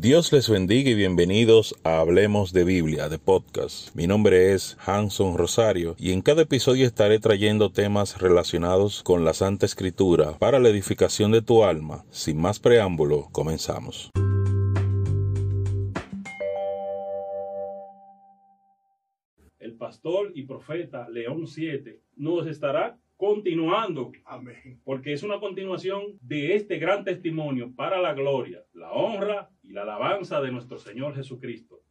Dios les bendiga y bienvenidos a Hablemos de Biblia, de podcast. Mi nombre es Hanson Rosario y en cada episodio estaré trayendo temas relacionados con la Santa Escritura para la edificación de tu alma. Sin más preámbulo, comenzamos. El pastor y profeta León 7 nos estará continuando. Amén. Porque es una continuación de este gran testimonio para la gloria, la honra y la alabanza de nuestro Señor Jesucristo.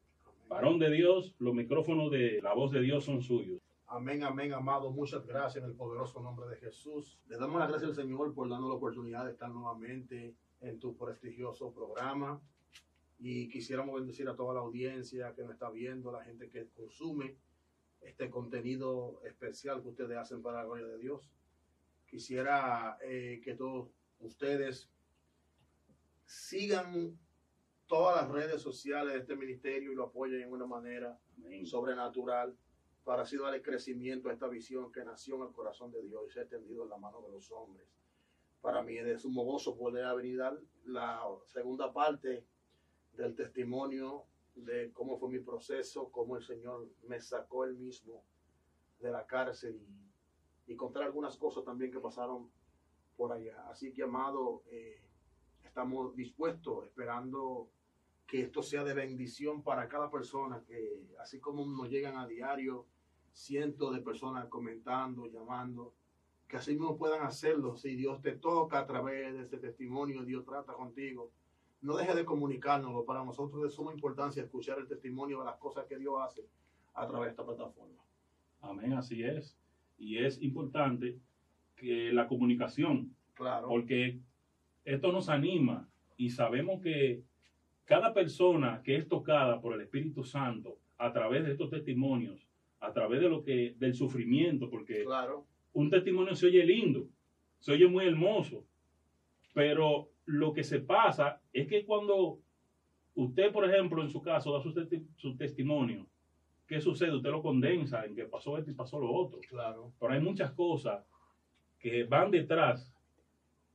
Varón de Dios, los micrófonos de la voz de Dios son suyos. Amén, amén, amado. Muchas gracias en el poderoso nombre de Jesús. Le damos las gracias al Señor por darnos la oportunidad de estar nuevamente en tu prestigioso programa. Y quisiéramos bendecir a toda la audiencia que nos está viendo, la gente que consume este contenido especial que ustedes hacen para la gloria de Dios. Quisiera eh, que todos ustedes sigan todas las redes sociales de este ministerio y lo apoyen en una manera Amén. sobrenatural para así darle crecimiento a esta visión que nació en el corazón de Dios y se ha extendido en la mano de los hombres. Para mí es de sumo gozo poder dar la segunda parte del testimonio de cómo fue mi proceso, cómo el Señor me sacó él mismo de la cárcel y, y contar algunas cosas también que pasaron por allá. Así que, amado, eh, estamos dispuestos, esperando que esto sea de bendición para cada persona, que así como nos llegan a diario cientos de personas comentando, llamando, que así mismo puedan hacerlo. Si Dios te toca a través de este testimonio, Dios trata contigo no deje de comunicárnoslo. Para nosotros es de suma importancia escuchar el testimonio de las cosas que Dios hace a través de esta plataforma. Amén, así es. Y es importante que la comunicación, Claro. porque esto nos anima y sabemos que cada persona que es tocada por el Espíritu Santo a través de estos testimonios, a través de lo que del sufrimiento, porque Claro. un testimonio se oye lindo, se oye muy hermoso, pero lo que se pasa es que cuando usted, por ejemplo, en su caso, da su, testi- su testimonio, ¿qué sucede? Usted lo condensa en que pasó esto y pasó lo otro. Claro. Pero hay muchas cosas que van detrás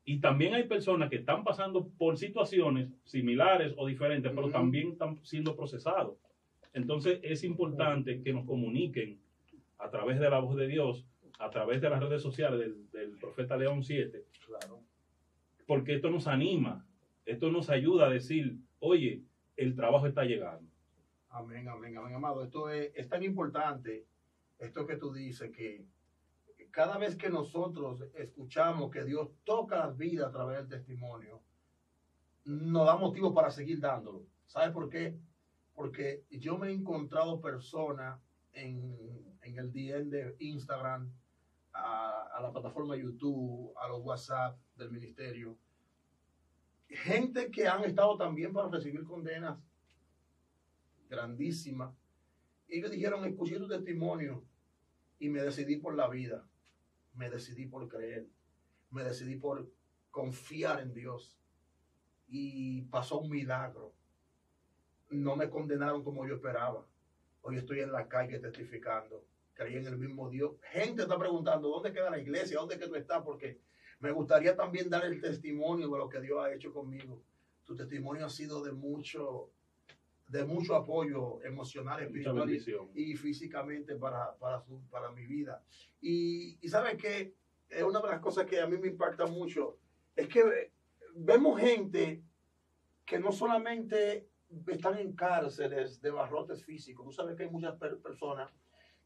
y también hay personas que están pasando por situaciones similares o diferentes, pero Ujú. también están siendo procesados. Entonces es importante que nos comuniquen a través de la voz de Dios, a través de las redes sociales del, del profeta León 7, Claro. Porque esto nos anima, esto nos ayuda a decir, oye, el trabajo está llegando. Amén, amén, amén, amado. Esto es, es tan importante, esto que tú dices, que cada vez que nosotros escuchamos que Dios toca las vidas a través del testimonio, nos da motivo para seguir dándolo. ¿Sabes por qué? Porque yo me he encontrado personas en, en el DM de Instagram, a, la plataforma YouTube, a los WhatsApp del ministerio, gente que han estado también para recibir condenas grandísima. Ellos dijeron, escuché tu testimonio y me decidí por la vida, me decidí por creer, me decidí por confiar en Dios. Y pasó un milagro. No me condenaron como yo esperaba. Hoy estoy en la calle testificando. Creí en el mismo Dios. Gente está preguntando, ¿dónde queda la iglesia? ¿Dónde que tú estás? Porque me gustaría también dar el testimonio de lo que Dios ha hecho conmigo. Tu testimonio ha sido de mucho, de mucho apoyo emocional, espiritual y, y físicamente para, para, su- para mi vida. Y, y sabes que es una de las cosas que a mí me impacta mucho, es que vemos gente que no solamente están en cárceles de barrotes físicos, tú sabes que hay muchas per- personas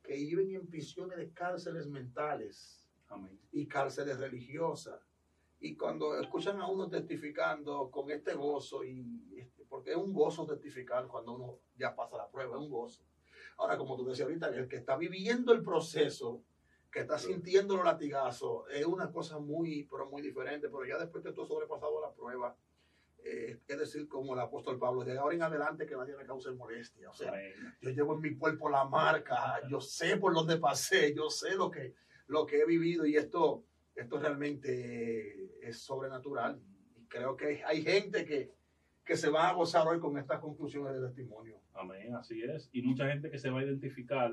que viven en prisiones de cárceles mentales Amén. y cárceles religiosas. Y cuando escuchan a uno testificando con este gozo, y este, porque es un gozo testificar cuando uno ya pasa la prueba, es un gozo. Ahora, como tú decías ahorita, el que está viviendo el proceso, que está sintiendo los latigazos, es una cosa muy, pero muy diferente. Pero ya después que tú has sobrepasado la prueba, eh, es decir, como el apóstol Pablo, de ahora en adelante que nadie me cause molestia. O sea, yo llevo en mi cuerpo la marca, yo sé por dónde pasé, yo sé lo que, lo que he vivido y esto, esto realmente es sobrenatural. Y creo que hay gente que, que se va a gozar hoy con estas conclusiones de testimonio. Amén, así es. Y mucha gente que se va a identificar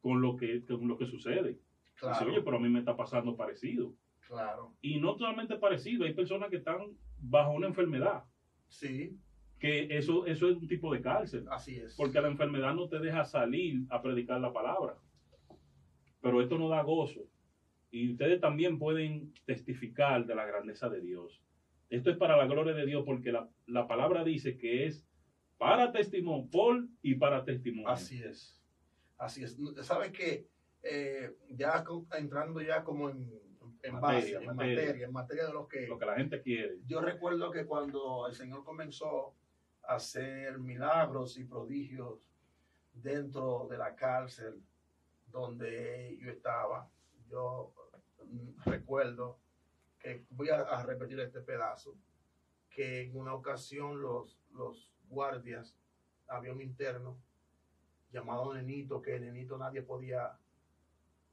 con lo que, con lo que sucede. Dice, Claro, oye, pero a mí me está pasando parecido. claro. Y no solamente parecido, hay personas que están bajo una enfermedad. Sí, que eso, eso es un tipo de cárcel. Así es. Porque la enfermedad no te deja salir a predicar la palabra. Pero esto no da gozo. Y ustedes también pueden testificar de la grandeza de Dios. Esto es para la gloria de Dios porque la, la palabra dice que es para testimonio, por y para testimonio. Así es. Así es. ¿Sabes qué? Eh, ya entrando ya como en, en Materia, base, en materia. materia, en materia de lo que... Lo que la gente quiere. Yo recuerdo que cuando el Señor comenzó a hacer milagros y prodigios dentro de la cárcel donde yo estaba, yo recuerdo que voy a, a repetir este pedazo, que en una ocasión los, los guardias, había un interno llamado Nenito, que Nenito nadie podía,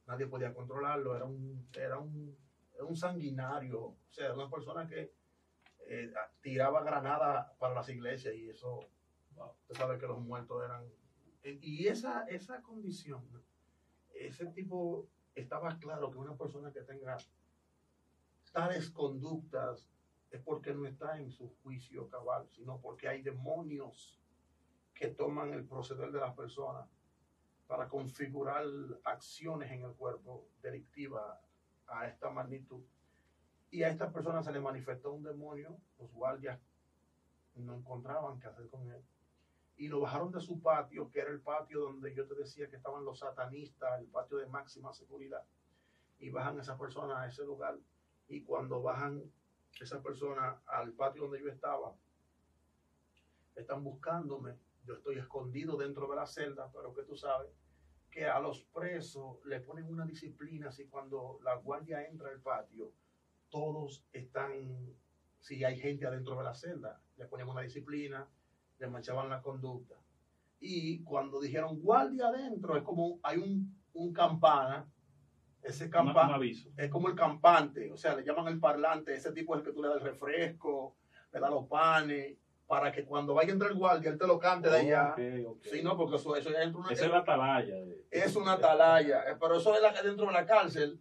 nadie podía controlarlo, era un, era un, era un sanguinario, o sea, una persona que eh, tiraba granada para las iglesias y eso, wow, sabe que los muertos eran... Y esa, esa condición, ese tipo, estaba claro que una persona que tenga tales conductas es porque no está en su juicio cabal, sino porque hay demonios que toman el proceder de las personas para configurar acciones en el cuerpo delictivas a esta magnitud. Y a esta persona se le manifestó un demonio, los guardias no encontraban qué hacer con él. Y lo bajaron de su patio, que era el patio donde yo te decía que estaban los satanistas, el patio de máxima seguridad. Y bajan a esa persona a ese lugar. Y cuando bajan esa persona al patio donde yo estaba, están buscándome. Yo estoy escondido dentro de la celda, pero que tú sabes que a los presos le ponen una disciplina si cuando la guardia entra al patio, todos están, si hay gente adentro de la celda, le ponían una disciplina, le manchaban la conducta. Y cuando dijeron guardia adentro, es como hay un, un campana, ese campana es como el campante, o sea, le llaman el parlante, ese tipo es el que tú le das el refresco, le das los panes, para que cuando vaya a entrar el guardia, él te lo cante de allá. Ok, ok. Sí, no, porque eso, eso ya entra una, Esa es la atalaya. de- es una atalaya, eh, pero eso es la, dentro de la cárcel.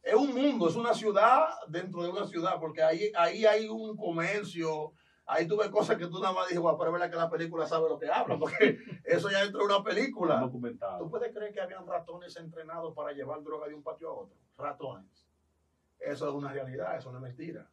Es un mundo, es una ciudad dentro de una ciudad, porque ahí, ahí hay un comercio, ahí tú ves cosas que tú nada más dices, "Guau, pero es verdad que la película sabe lo que habla, porque eso ya dentro de una Un película. ¿Tú documentado. puedes creer que habían ratones entrenados para llevar droga de un patio a otro? Ratones. Eso es una realidad, eso no es mentira.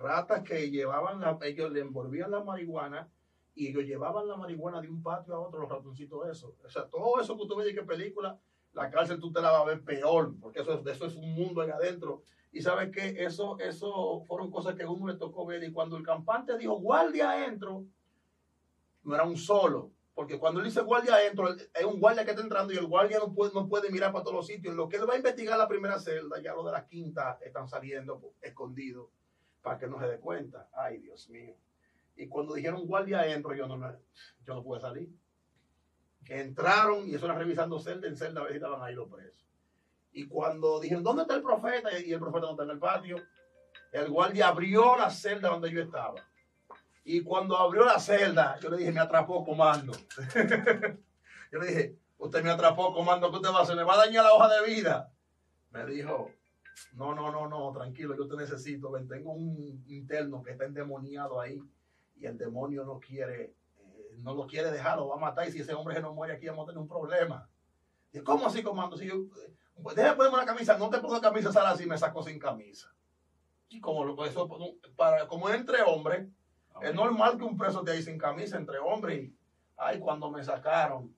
Ratas que llevaban, la, ellos le envolvían la marihuana y ellos llevaban la marihuana de un patio a otro, los ratoncitos eso. O sea, todo eso que tú ves que película, la cárcel tú te la vas a ver peor, porque eso, es- eso es un mundo ahí adentro. Y sabes que eso, eso fueron cosas que a uno le tocó ver. Y cuando el campante dijo guardia adentro, no era un solo. Porque cuando él dice guardia adentro, es un guardia que está entrando y el guardia no puede, no puede mirar para todos los sitios. En lo que él va a investigar la primera celda, ya los de la quinta están saliendo escondidos para que no se dé cuenta. Ay, Dios mío. Y cuando dijeron guardia adentro, yo no, me- yo no pude salir. Entraron y eso era revisando celda en celda a ver si estaban ahí los presos. Y cuando dijeron, ¿dónde está el profeta? Y el profeta no está en el patio. El guardia abrió la celda donde yo estaba. Y cuando abrió la celda, yo le dije, me atrapó comando. yo le dije, usted me atrapó comando, ¿qué usted va a hacer? ¿Me va a dañar la hoja de vida? Me dijo, no, no, no, no, tranquilo, yo te necesito. Ven, tengo un interno que está endemoniado ahí y el demonio no quiere, eh, no lo quiere dejar, lo va a matar y si ese hombre se no muere aquí vamos a tener un problema. Y ¿cómo así, comando? Si yo, eh, pues, déjame ponerme la camisa, no te pongo camisa, sal así, me saco sin camisa. Y como lo- eso, para, como es entre hombres, es normal que un preso esté ahí sin camisa entre hombres. Y, ay, cuando me sacaron,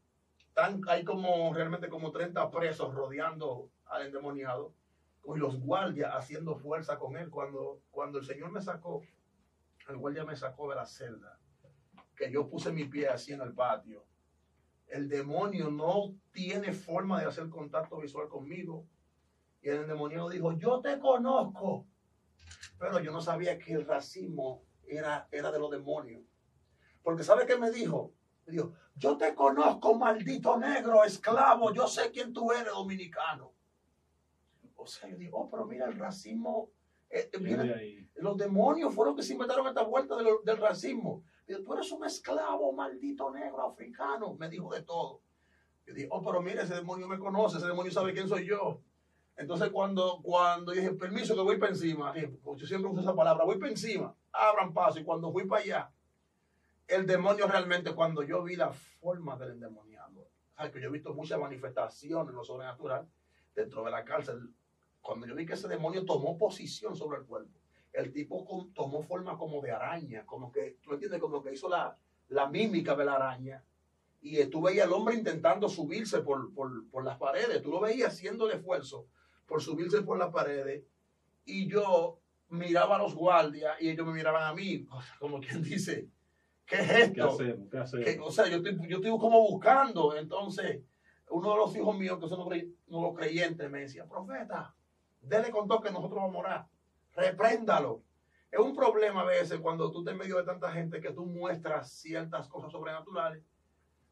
tan, hay como realmente como 30 presos rodeando al endemoniado y los guardias haciendo fuerza con él. Cuando, cuando el Señor me sacó, el guardia me sacó de la celda, que yo puse mi pie así en el patio. El demonio no tiene forma de hacer contacto visual conmigo. Y el endemoniado dijo, yo te conozco. Pero yo no sabía que el racismo era, era de los demonios. Porque ¿sabe qué me dijo? Me dijo, yo te conozco, maldito negro, esclavo, yo sé quién tú eres, dominicano. O sea, yo digo, oh, pero mira, el racismo, eh, eh, mira, los demonios fueron que se inventaron esta vuelta del racismo. Digo, tú eres un esclavo, maldito negro, africano. Me dijo de todo. Yo dije, oh, pero mira, ese demonio me conoce, ese demonio sabe quién soy yo. Entonces, cuando, cuando dije, permiso, que voy para encima, dije, pues yo siempre uso esa palabra, voy para encima, abran paso. Y cuando fui para allá, el demonio realmente, cuando yo vi la forma del endemoniado, que yo he visto muchas manifestaciones en lo sobrenatural dentro de la cárcel, cuando yo vi que ese demonio tomó posición sobre el cuerpo, el tipo tomó forma como de araña, como que, ¿tú entiendes? Como que hizo la, la mímica de la araña. Y tú veías al hombre intentando subirse por, por, por las paredes, tú lo veías haciendo el esfuerzo por subirse por las paredes. Y yo miraba a los guardias y ellos me miraban a mí, como quien dice, ¿qué es esto? ¿Qué hacemos? o sea, yo estoy, yo estoy como buscando. Entonces, uno de los hijos míos, que son los creyentes, me decía, profeta, dele con todo que nosotros vamos a morar. Repréndalo. Es un problema a veces cuando tú estás en medio de tanta gente que tú muestras ciertas cosas sobrenaturales,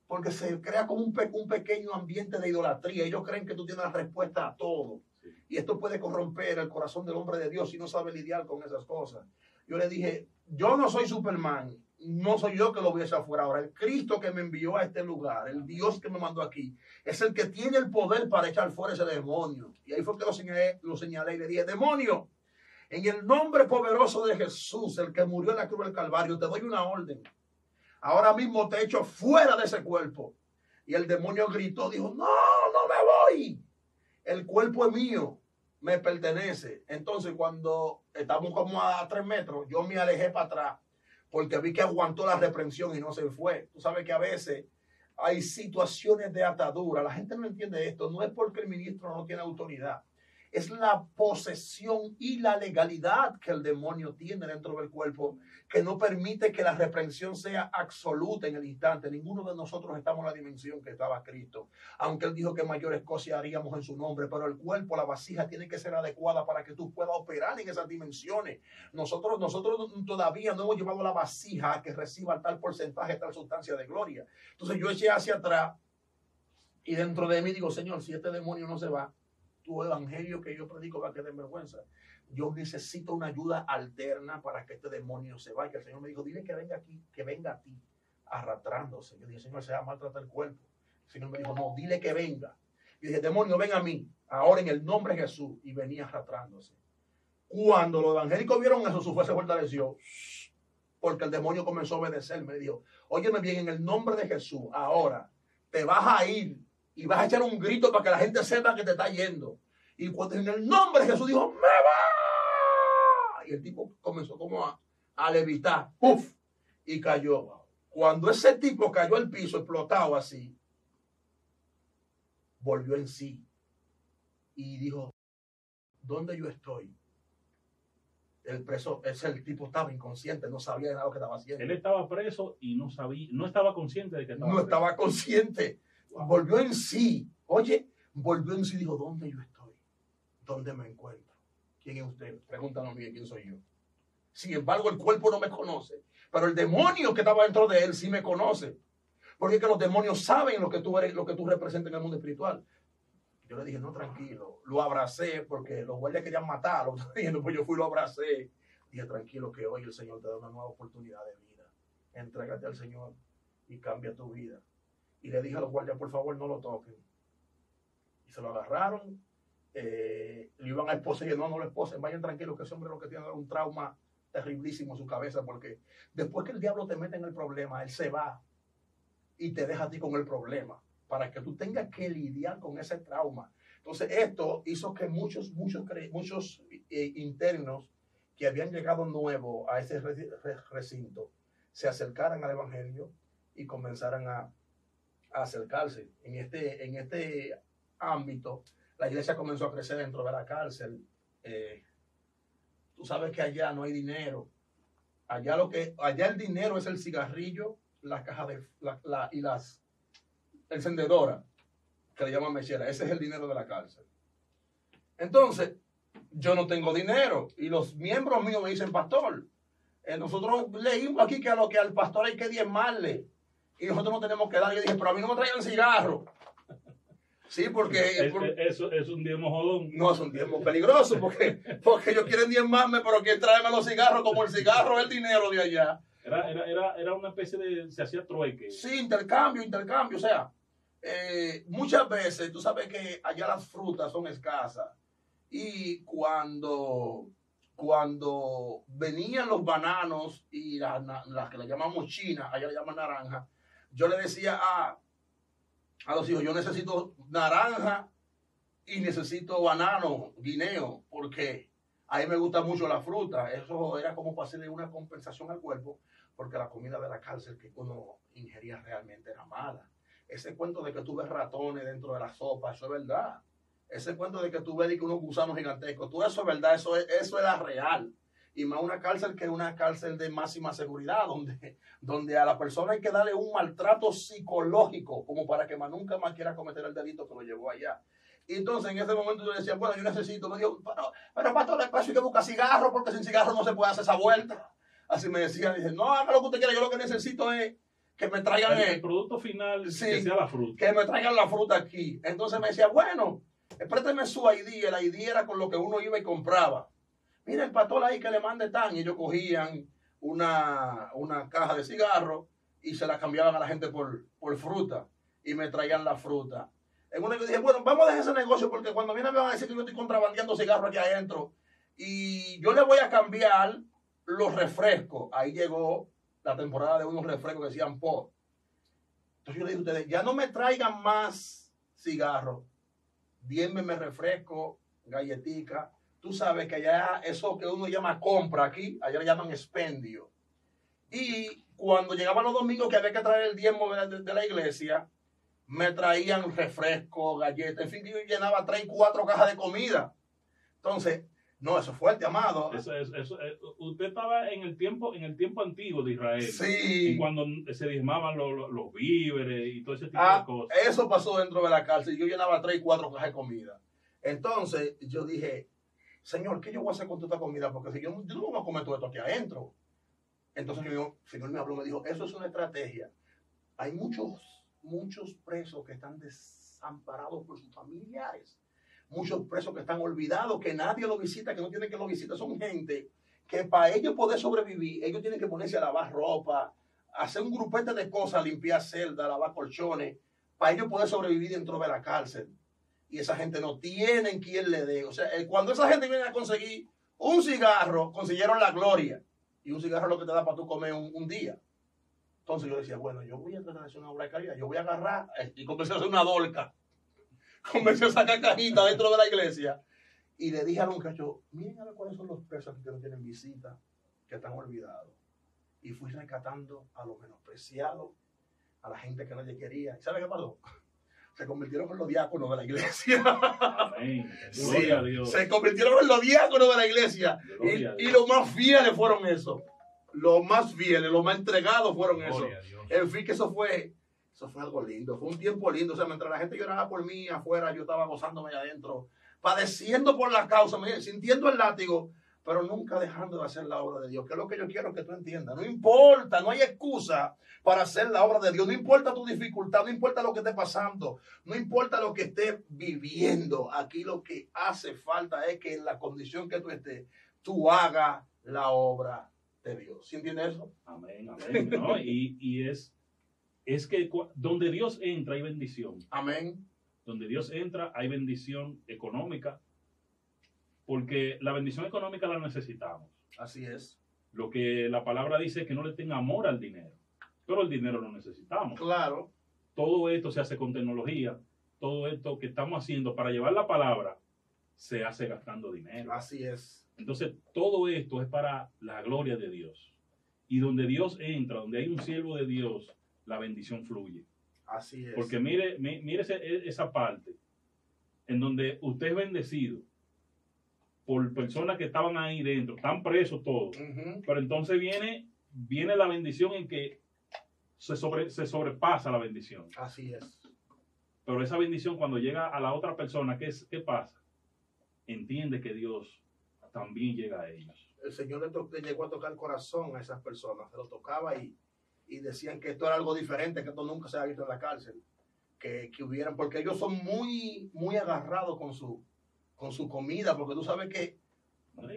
porque se crea como un, un pequeño ambiente de idolatría. Ellos creen que tú tienes la respuesta a todo. Y esto puede corromper el corazón del hombre de Dios si no sabe lidiar con esas cosas. Yo le dije, yo no soy Superman, no soy yo que lo voy a echar fuera ahora. El Cristo que me envió a este lugar, el Dios que me mandó aquí, es el que tiene el poder para echar fuera ese demonio. Y ahí fue que lo señalé, lo señalé y le dije, demonio, en el nombre poderoso de Jesús, el que murió en la cruz del Calvario, te doy una orden. Ahora mismo te echo fuera de ese cuerpo. Y el demonio gritó, dijo, no, no me voy. El cuerpo es mío, me pertenece. Entonces cuando estamos como a tres metros, yo me alejé para atrás porque vi que aguantó la reprensión y no se fue. Tú sabes que a veces hay situaciones de atadura. La gente no entiende esto. No es porque el ministro no tiene autoridad es la posesión y la legalidad que el demonio tiene dentro del cuerpo, que no permite que la reprensión sea absoluta en el instante. Ninguno de nosotros estamos en la dimensión que estaba Cristo, aunque él dijo que mayores cosas haríamos en su nombre, pero el cuerpo, la vasija, tiene que ser adecuada para que tú puedas operar en esas dimensiones. Nosotros, nosotros todavía no hemos llevado la vasija a que reciba tal porcentaje, tal sustancia de gloria. Entonces yo eché hacia atrás y dentro de mí digo, Señor, si este demonio no se va, tu evangelio que yo predico va a quedar en vergüenza. Yo necesito una ayuda alterna para que este demonio se vaya. El Señor me dijo, dile que venga aquí, que venga a ti, arrastrándose. Yo dije, Señor, se va a maltratar el cuerpo. El Señor me dijo, no, dile que venga. Y dije, demonio, ven a mí, ahora en el nombre de Jesús. Y venía arrastrándose. Cuando los evangélicos vieron eso, su fe se fortaleció. Porque el demonio comenzó a obedecer. Me dijo, óyeme bien, en el nombre de Jesús, ahora te vas a ir y vas a echar un grito para que la gente sepa que te está yendo. Y cuando en el nombre de Jesús dijo, me va. Y el tipo comenzó como a, a levitar. ¡Uf! Y cayó. Cuando ese tipo cayó al piso, explotado así, volvió en sí. Y dijo, ¿dónde yo estoy? El preso, ese el tipo estaba inconsciente, no sabía de nada lo que estaba haciendo. Él estaba preso y no sabía, no estaba consciente de que estaba No preso. estaba consciente. Volvió en sí. Oye, volvió en sí y dijo, ¿dónde yo estoy? ¿Dónde me encuentro? ¿Quién es usted? Pregúntanos bien quién soy yo. Sin embargo, el cuerpo no me conoce. Pero el demonio que estaba dentro de él sí me conoce. Porque es que los demonios saben lo que tú eres, lo que tú representas en el mundo espiritual. Yo le dije, no, tranquilo. Lo abracé porque los guardias querían matarlo. Pues yo fui lo abracé. Dije, tranquilo, que hoy el Señor te da una nueva oportunidad de vida. Entrégate al Señor y cambia tu vida y le dije a los guardias, por favor, no lo toquen. Y se lo agarraron, eh, le iban a esposar y no, no lo esposen, vayan tranquilos, que ese hombre lo que tiene es un trauma terriblísimo en su cabeza, porque después que el diablo te mete en el problema, él se va y te deja a ti con el problema, para que tú tengas que lidiar con ese trauma. Entonces, esto hizo que muchos, muchos, muchos eh, internos que habían llegado nuevo a ese recinto se acercaran al Evangelio y comenzaran a acercarse. En este, en este ámbito, la iglesia comenzó a crecer dentro de la cárcel. Eh, tú sabes que allá no hay dinero. Allá lo que, allá el dinero es el cigarrillo, la caja de la, y las encendedora, que le llaman mechera. Ese es el dinero de la cárcel. Entonces, yo no tengo dinero. Y los miembros míos me dicen, pastor, eh, nosotros leímos aquí que a lo que al pastor hay que diezmarle y nosotros no tenemos que dar. Yo dije, pero a mí no me traigan cigarro. Sí, porque... eso es un diezmo jodón. No, es un diezmo peligroso porque, porque ellos quieren diezmarme, pero quieren traerme los cigarros como el cigarro es el dinero de allá. Era, era, era, era una especie de... se hacía trueque. Sí, intercambio, intercambio. O sea, eh, muchas veces tú sabes que allá las frutas son escasas y cuando cuando venían los bananos y las las que le llamamos china, allá le llaman naranja, yo le decía a, a los hijos, yo necesito naranja y necesito banano, guineo, porque a mí me gusta mucho la fruta. Eso era como para hacerle una compensación al cuerpo, porque la comida de la cárcel que uno ingería realmente era mala. Ese cuento de que tú ves ratones dentro de la sopa, eso es verdad. Ese cuento de que tú ves unos gusanos gigantescos, todo eso es verdad, eso, eso era real. Y más una cárcel que una cárcel de máxima seguridad, donde, donde a la persona hay que darle un maltrato psicológico, como para que más nunca más quiera cometer el delito que lo llevó allá. Y entonces en ese momento yo decía, bueno, yo necesito, me dijo, pero, pero para todo el espacio hay que buscar cigarro, porque sin cigarro no se puede hacer esa vuelta. Así me decía, no, haga lo que usted quiera, yo lo que necesito es que me traigan el, el producto final que sea la fruta. Que me traigan la fruta aquí. Entonces me decía, bueno, présteme su ID. El ID era con lo que uno iba y compraba. Mira el patón ahí que le mande tan. Y ellos cogían una, una caja de cigarros y se la cambiaban a la gente por, por fruta. Y me traían la fruta. En una yo dije, bueno, vamos a dejar ese negocio porque cuando vienen me van a decir que yo estoy contrabandeando cigarros aquí adentro. Y yo le voy a cambiar los refrescos. Ahí llegó la temporada de unos refrescos que decían po. Entonces yo le dije a ustedes, ya no me traigan más cigarros, me refresco, galletica. Tú sabes que allá eso que uno llama compra aquí, allá le llaman expendio. Y cuando llegaban los domingos que había que traer el diezmo de, de la iglesia, me traían refresco, galletas, en fin, yo llenaba tres, cuatro cajas de comida. Entonces, no, eso es fuerte, amado. Eso, eso, eh, usted estaba en el tiempo, en el tiempo antiguo de Israel. Sí. Y cuando se diezmaban los, los, víveres y todo ese tipo ah, de cosas. Eso pasó dentro de la cárcel. Yo llenaba tres, cuatro cajas de comida. Entonces, yo dije, Señor, ¿qué yo voy a hacer con toda esta comida? Porque si yo, no voy a comer todo esto aquí adentro. Entonces yo, el Señor me habló, me dijo, eso es una estrategia. Hay muchos, muchos presos que están desamparados por sus familiares muchos presos que están olvidados, que nadie lo visita, que no tienen que lo visitar. Son gente que para ellos poder sobrevivir, ellos tienen que ponerse a lavar ropa, hacer un grupete de cosas, limpiar celdas, lavar colchones, para ellos poder sobrevivir dentro de la cárcel. Y esa gente no tiene quien le dé. O sea, eh, cuando esa gente viene a conseguir un cigarro, consiguieron la gloria. Y un cigarro es lo que te da para tú comer un, día. Entonces yo decía, bueno, yo voy a tratar de hacer una obra de calidad, yo voy a agarrar eh, y comencé a hacer una dolca comencé a sacar cajita dentro de la iglesia. Y le dije al muchacho, miren a ver cuáles son los presos que no tienen visita, que están olvidados. Y fui rescatando a los menospreciados, a la gente que nadie quería. ¿Y sabe qué pasó? Se convirtieron en los diáconos de la iglesia. Amén. Sí, a Dios. Se convirtieron en los diáconos de la iglesia. Y, y, los más fieles fueron eso. Los más fieles, los más entregados fueron eso. En fin, que eso fue eso fue algo lindo, fue un tiempo lindo. O sea, mientras la gente lloraba por mí afuera, yo estaba gozándome allá adentro, padeciendo por la causa, sintiendo el látigo, pero nunca dejando de hacer la obra de Dios, que es lo que yo quiero que tú entiendas. No importa, no hay excusa para hacer la obra de Dios. No importa tu dificultad, no importa lo que esté pasando, no importa lo que estés viviendo. Aquí lo que hace falta es que en la condición que tú estés, tú hagas la obra de Dios. ¿Sí entiendes eso? Amén, amén. y, y es es que donde Dios entra hay bendición. Amén. Donde Dios entra hay bendición económica, porque la bendición económica la necesitamos. Así es. Lo que la palabra dice es que no le tenga amor al dinero, pero el dinero lo necesitamos. Claro. Todo esto se hace con tecnología, todo esto que estamos haciendo para llevar la palabra se hace gastando dinero. Así es. Entonces, todo esto es para la gloria de Dios. Y donde Dios entra, donde hay un siervo de Dios, la bendición fluye. Así es. Porque mire, mire e, esa parte en donde usted es bendecido por personas que estaban ahí dentro, están presos todos. Pero entonces viene, viene la bendición en que se, sobre, se sobrepasa la bendición. Así es. Pero esa bendición cuando llega a la otra persona, ¿qué, es, qué pasa? Entiende que Dios también llega a ellos. El Señor le, le llegó a tocar el corazón a esas personas, se lo tocaba y y decían que esto era algo diferente, que esto nunca se había visto en la cárcel, que, que hubieran, porque ellos son muy, muy agarrados con su, con su comida, porque tú sabes que...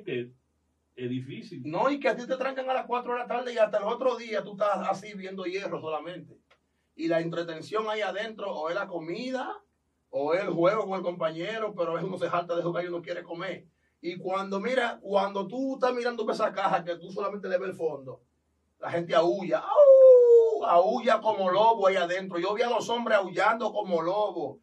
que es difícil. No, y que a ti te trancan a las 4 de la tarde y hasta el otro día tú estás así viendo hierro solamente. Y la entretención ahí adentro o es la comida o es el juego con el compañero, pero es uno se jalta de jugar y uno quiere comer. Y cuando mira, cuando tú estás mirando esa caja que tú solamente le ves el fondo, la gente aúlla, ¡au! aúlla como lobo ahí adentro. Yo vi a los hombres aullando como lobo.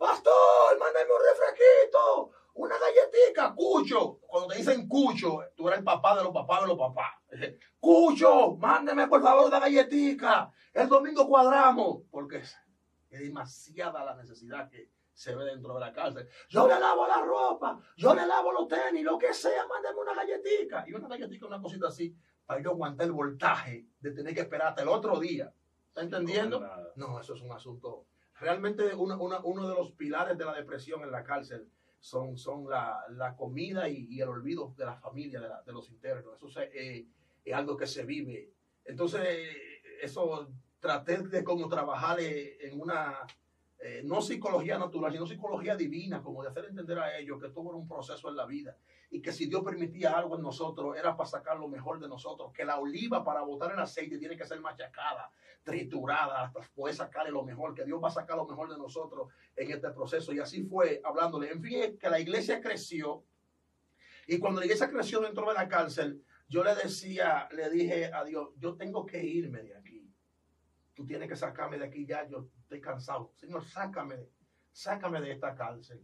Pastor, mándame un refresquito, una galletita, cucho. Cuando te dicen cucho, tú eres el papá de los papás de los papás. Cucho, mándeme por favor una galletita. El domingo cuadramos. Porque es demasiada la necesidad que se ve dentro de la cárcel. Yo le lavo la ropa, yo le lavo los tenis, lo que sea, mándeme una galletita. Y una galletita, una cosita así, para yo aguantar el voltaje de tener que esperar hasta el otro día. ¿Está entendiendo? No, eso es un asunto. Realmente uno, de los pilares de la depresión en la cárcel son, son la, la comida y, el olvido de la familia, de, los internos. Eso eh, es algo que se vive. Entonces, eso traté de cómo trabajar en una eh, no psicología natural, sino psicología divina, como de hacer entender a ellos que todo era un proceso en la vida y que si Dios permitía algo en nosotros era para sacar lo mejor de nosotros, que la oliva para botar el aceite tiene que ser machacada, triturada, hasta poder sacarle lo mejor, que Dios va a sacar lo mejor de nosotros en este proceso. Y así fue hablándole. En fin, que la iglesia creció y cuando la iglesia creció dentro de la cárcel, yo le decía, le dije a Dios, yo tengo que irme de aquí. Tú tienes que sacarme de aquí ya, yo estoy cansado. Señor, sácame, sácame de esta cárcel.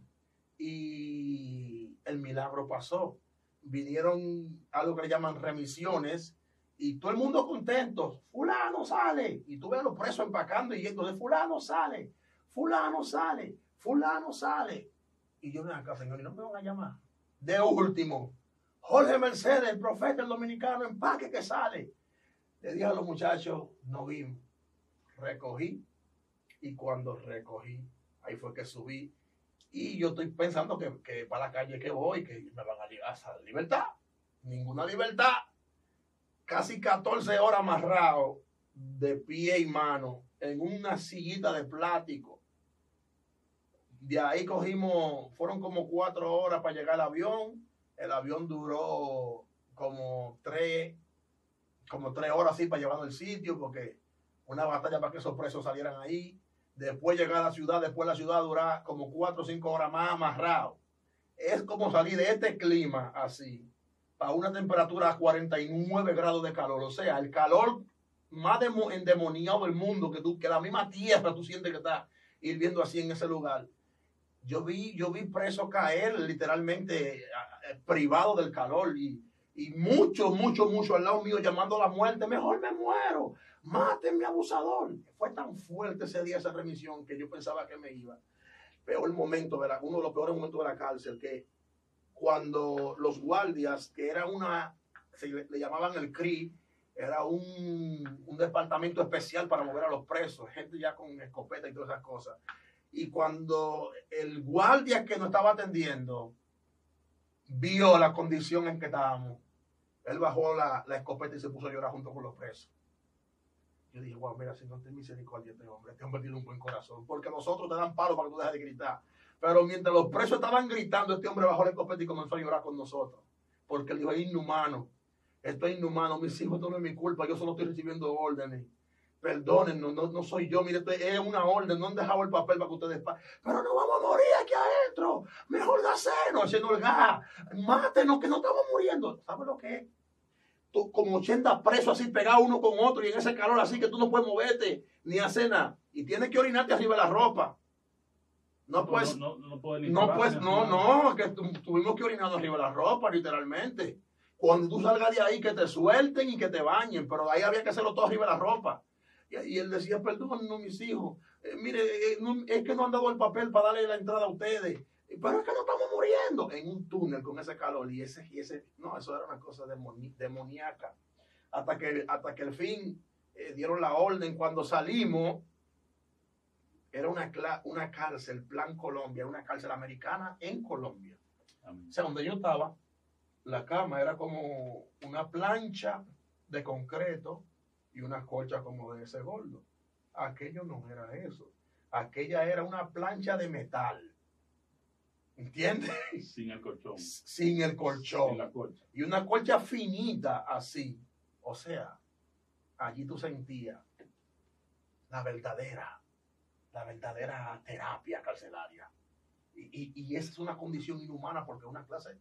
Y el milagro pasó. Vinieron algo que le llaman remisiones y todo el mundo contento. Fulano sale. Y tú ves a los presos empacando y yendo de fulano sale, fulano sale, fulano sale. Y yo ven acá, señor, y no me van a llamar. De último, Jorge Mercedes, el profeta el dominicano, empaque que sale. Le dije a los muchachos, no vimos. Recogí y cuando recogí, ahí fue que subí. Y yo estoy pensando que, que para la calle que voy, que me van a llegar a libertad. Ninguna libertad. Casi 14 horas amarrado de pie y mano en una sillita de plástico. De ahí cogimos, fueron como cuatro horas para llegar al avión. El avión duró como tres, como tres horas así para llevarnos al sitio, porque una batalla para que esos presos salieran ahí después llegar a la ciudad, después la ciudad dura como cuatro o cinco horas más amarrado. Es como salir de este clima así, a una temperatura a 49 grados de calor. O sea, el calor más endemoniado del mundo, que, tú, que la misma tierra tú sientes que está hirviendo así en ese lugar. Yo vi, yo vi presos caer literalmente privado del calor y, y mucho, mucho, mucho al lado mío llamando a la muerte. Mejor me muero, mi abusador. Fue tan fuerte ese día esa remisión que yo pensaba que me iba. Peor momento, uno de los peores momentos de la cárcel, que cuando los guardias, que era una, se le, llamaban el CRI, era un, un, departamento especial para mover a los presos, gente ya con escopeta y todas esas cosas. Y cuando el guardia que nos estaba atendiendo vio la condición en que estábamos, él bajó la, la escopeta y se puso a llorar junto con los presos. Yo dije, wow, mira, Señor, ten misericordia este hombre. Este hombre tiene un buen corazón. Porque los otros te dan palo para que tú dejes de gritar. Pero mientras los presos estaban gritando, este hombre bajó la escopeta y comenzó a llorar con nosotros. Porque él dijo, es inhumano. Esto es inhumano. Mis hijos, esto no es mi culpa. Yo solo estoy recibiendo órdenes. Perdonen, no, no, soy yo. Mire, esto es una orden. No han dejado el papel para que ustedes Pero no vamos a morir aquí adentro. Mejor no haciendo el gas. Mátenos, que no estamos muriendo. ¿Sabes lo que es? Como 80 presos así pegados uno con otro y en ese calor así que tú no puedes moverte ni hacer nada. Y tienes que orinarte arriba de la ropa. No puedes, no, no, no, pues, no, no, que tuvimos que orinar arriba de la ropa, literalmente. Cuando tú salgas de ahí, que te suelten y que te bañen, pero ahí había que hacerlo todo arriba de la ropa. Y, él decía, perdón, no, mis hijos, eh, mire, eh, es que no han dado el papel para darle la entrada a ustedes. Pero es que no estamos muriendo en un túnel con ese calor y ese, y ese no, eso era una cosa demoníaca. Hasta que, hasta que el fin eh, dieron la orden. Cuando salimos, era una, una cárcel, Plan Colombia, una cárcel americana en Colombia. O sea, donde yo estaba, la cama era como una plancha de concreto y una colcha como de ese gordo. Aquello no era eso. Aquella era una plancha de metal ¿Entiendes? Sin el colchón. Sin el colchón. Sin la colcha. Y una colcha finita así. O sea, allí tú sentías la verdadera, la verdadera terapia carcelaria. Y, y, esa es una condición inhumana porque una clase,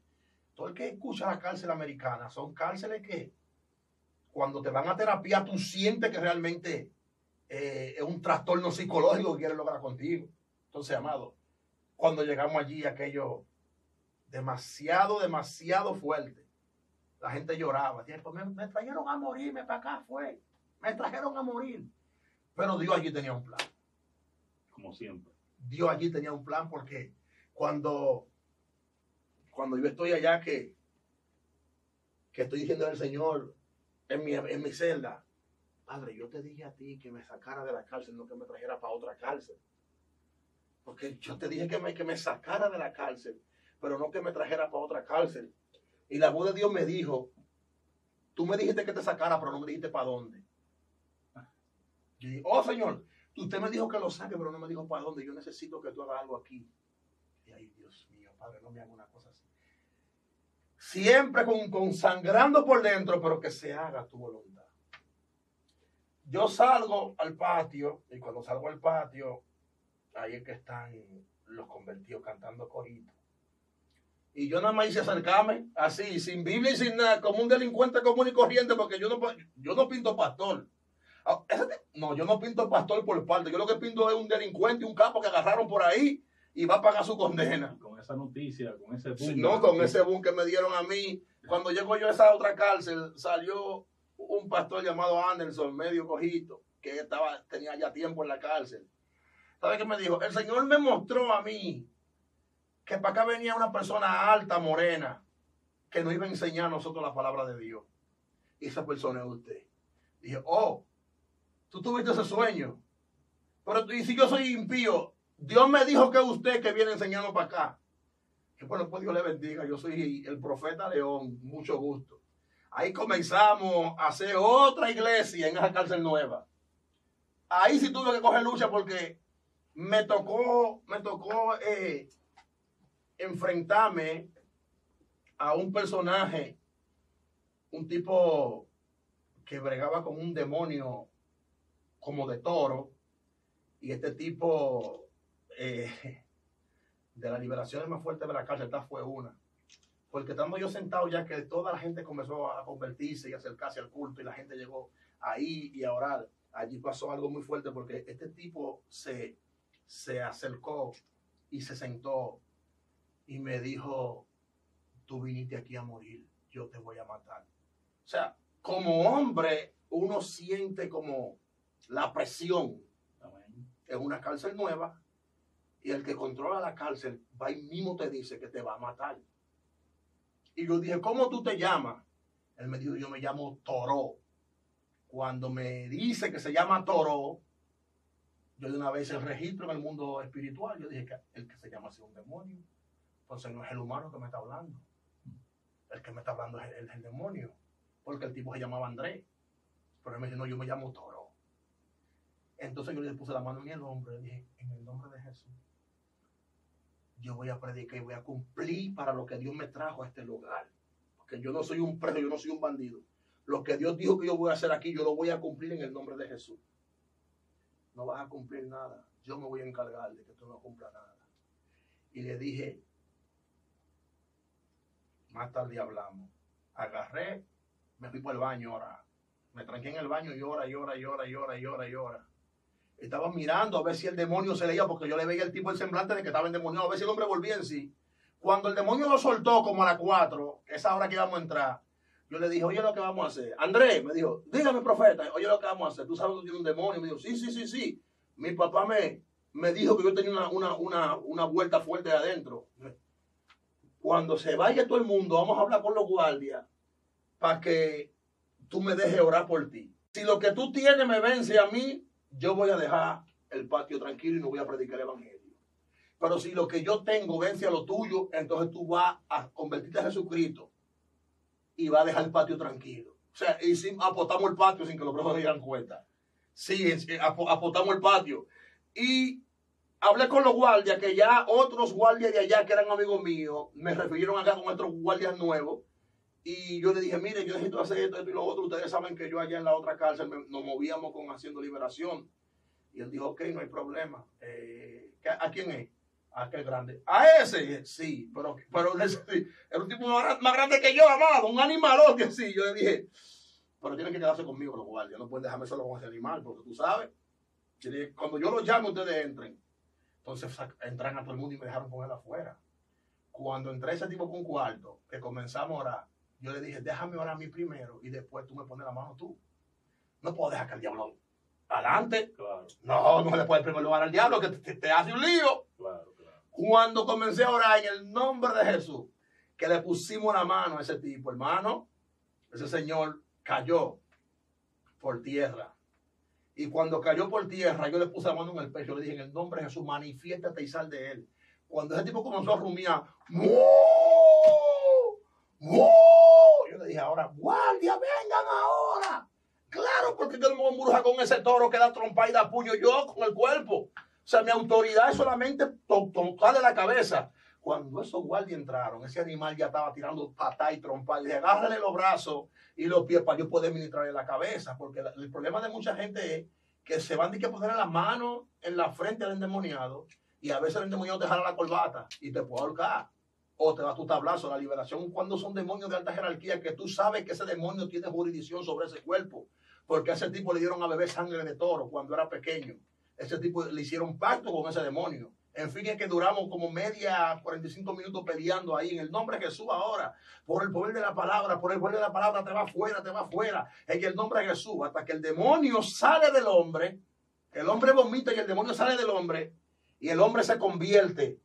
todo el que escucha la cárcel americana son cárceles que cuando te van a terapia tú sientes que realmente eh, es un trastorno psicológico que quieren lograr contigo. Entonces, amado, cuando llegamos allí, aquello demasiado, demasiado fuerte. La gente lloraba. Pues me, me trajeron a morirme para acá, fue. Me trajeron a morir. Pero Dios allí tenía un plan. Como siempre. Dios allí tenía un plan porque cuando, cuando yo estoy allá que, que estoy diciendo al Señor en mi, en mi celda, Padre, yo te dije a ti que me sacara de la cárcel, no que me trajera para otra cárcel. Porque yo te dije que me, que me sacara de la cárcel, pero no que me trajera para otra cárcel. Y la voz de Dios me dijo, tú me dijiste que te sacara, pero no me dijiste para dónde. Yo dije, oh Señor, usted me dijo que lo saque, pero no me dijo para dónde. Yo necesito que tú hagas algo aquí. Y ay, Dios mío, Padre, no me haga una cosa así. Siempre con, con sangrando por dentro, pero que se haga tu voluntad. Yo salgo al patio y cuando salgo al patio, ahí es que están los convertidos cantando coritos. Y yo nada más hice acercarme así, sin Biblia y sin nada, como un delincuente común y corriente, porque yo no, yo no pinto pastor. Ah, no, yo no pinto pastor por parte. Yo lo que pinto es un delincuente, un capo que agarraron por ahí y va a pagar su condena. Con esa noticia, con ese boom. no, con ese boom que me dieron a mí. Cuando llego yo a esa otra cárcel, salió un pastor llamado Anderson, medio cojito, que estaba, tenía ya tiempo en la cárcel. ¿Sabe qué me dijo? El Señor me mostró a mí que para acá venía una persona alta, morena, que nos iba a enseñar a nosotros la palabra de Dios. Y esa persona es usted. Dije, oh, tú tuviste ese sueño. Pero y si yo soy impío, Dios me dijo que usted que viene enseñando para acá. Que bueno, pues Dios le bendiga. Yo soy el profeta León. Mucho gusto. Ahí comenzamos a hacer otra iglesia en esa cárcel nueva. Ahí sí tuve que coger lucha porque me tocó, me tocó eh, enfrentarme a un personaje, un tipo que bregaba con un demonio como de toro, y este tipo eh, de la liberación más fuerte de la cárcel, esta fue una. Porque estando yo sentado ya que toda la gente comenzó a convertirse y acercarse al culto y la gente llegó ahí y a orar, allí pasó algo muy fuerte porque este tipo se, se acercó y se sentó y me dijo, tú viniste aquí a morir, yo te voy a matar. O sea, como hombre, uno siente como la presión en una cárcel nueva y el que controla la cárcel va y mismo te dice que te va a matar. Y yo dije, ¿cómo tú te llamas? Él me dijo, yo me llamo Toro. Cuando me dice que se llama Toro, yo de una vez el registro en el mundo espiritual, yo dije que el que se llama así es un demonio. Entonces no es el humano que me está hablando. El que me está hablando es el, demonio. Porque el tipo se llamaba Andrés. Pero él me dijo, no, yo me llamo Toro. Entonces yo le puse la mano en el hombro y dije, en el nombre de Jesús, yo voy a predicar y voy a cumplir para lo que Dios me trajo a este lugar. Porque yo no soy un preso, yo no soy un bandido. Lo que Dios dijo que yo voy a hacer aquí, yo lo voy a cumplir en el nombre de Jesús. No vas a cumplir nada. Yo me voy a encargar de que tú no cumplas nada. Y le dije, más tarde hablamos. Agarré, me fui por el baño ahora. Me tranqué en el baño y llora, llora, llora, llora, llora, llora. Estaba mirando a ver si el demonio se leía, porque yo le veía el tipo el semblante de que estaba endemoniado, a ver si el hombre volvía en sí. Cuando el demonio lo soltó como a las 4, esa hora que íbamos a entrar, yo le dije, oye, lo que vamos a hacer. Andrés me dijo, dígame, profeta, oye, lo que vamos a hacer. Tú sabes que tiene un demonio. Me dijo, sí, sí, sí, sí. Mi papá me, me dijo que yo tenía una, una, una, una vuelta fuerte de adentro. Cuando se vaya todo el mundo, vamos a hablar con los guardias para que tú me dejes orar por ti. Si lo que tú tienes me vence a mí, yo voy a dejar el patio tranquilo y no voy a predicar el evangelio. Pero si lo que yo tengo vence a lo tuyo, entonces tú vas a convertirte a Jesucristo y vas a dejar el patio tranquilo. O sea, y si apostamos el patio sin que los profes se dieran cuenta. Sí, apostamos el patio. Y hablé con los guardias, que ya otros guardias de allá que eran amigos míos, me refirieron acá con otros guardias nuevos. Y yo le dije, mire, yo necesito hacer esto, esto y lo otro. Ustedes saben que yo allá en la otra cárcel nos movíamos con haciendo liberación. Y él dijo, ok, no hay problema. Eh, ¿A quién es? Aquel grande. A ese, sí, pero, pero ese, era un tipo más, grande que yo, amado, un animalón que sí. Yo le dije, pero tienen que quedarse conmigo los guardias, no pueden dejarme solo con ese animal, porque tú sabes, dije, cuando yo los llamo, ustedes entren. Entonces entran a todo el mundo y me dejaron poner afuera. Cuando entré ese tipo con un cuarto, que comenzamos a orar, yo le dije, déjame orar a mí primero y después tú me pones la mano tú. No puedo dejar que el diablo adelante. Claro, No, no se le puede en primer lugar al diablo, que te, te hace un lío. claro. Cuando comencé a orar en el nombre de Jesús, que le pusimos la mano a ese tipo, hermano, ese señor cayó por tierra. Y cuando cayó por tierra, yo le puse la mano en el pecho, le dije, en el nombre de Jesús, manifiéstate y sal de él. Cuando ese tipo comenzó a rumiar, ¡Mu! ¡Mu! yo le dije, ahora, guardia, vengan ahora. Claro, porque yo no me voy a embrujar con ese toro que da trompa y da puño yo con el cuerpo. O sea, mi autoridad es solamente to- tocarle la cabeza. Cuando esos guardias entraron, ese animal ya estaba tirando patá y trompa. Le agárrale los brazos y los pies para yo poder ministrarle la cabeza. Porque el problema de mucha gente es que se van que poner la mano en la frente del endemoniado y a veces el endemoniado te jala la corbata y te puede ahorcar. O te da tu tablazo. La liberación cuando son demonios de alta jerarquía que tú sabes que ese demonio tiene jurisdicción sobre ese cuerpo. Porque a ese tipo le dieron a beber sangre de toro cuando era pequeño. Ese tipo le hicieron pacto con ese demonio. En fin, es que duramos como media, 45 minutos peleando ahí en el nombre de Jesús ahora. Por el poder de la palabra, por el poder de la palabra te va afuera, te va afuera. En el nombre de Jesús, hasta que el demonio sale del hombre, el hombre vomita y el demonio sale del hombre, y el hombre se convierte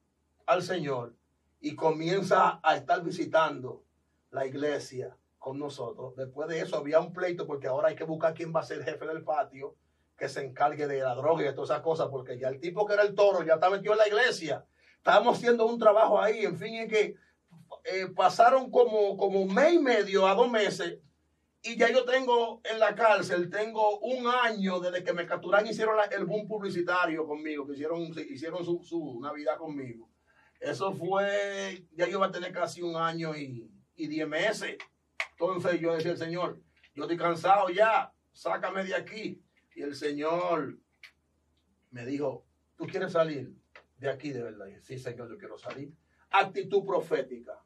al Señor y comienza a estar visitando la iglesia con nosotros. Después de eso había un pleito porque ahora hay que buscar quién va a ser jefe del patio que se encargue de la droga y de todas esas cosas, porque ya el tipo que era el toro ya está metido en la iglesia. Estábamos haciendo un trabajo ahí, en fin, es que eh, pasaron como, como un mes y medio a dos meses y ya yo tengo en la cárcel, tengo un año desde que me capturaron, hicieron el boom publicitario conmigo, que hicieron, hicieron su, su Navidad conmigo. Eso fue, ya yo iba a tener casi un año y, y diez meses. Entonces yo decía Señor, yo estoy cansado ya, sácame de aquí. El Señor me dijo, ¿tú quieres salir de aquí de verdad? Sí, Señor, yo quiero salir. Actitud profética.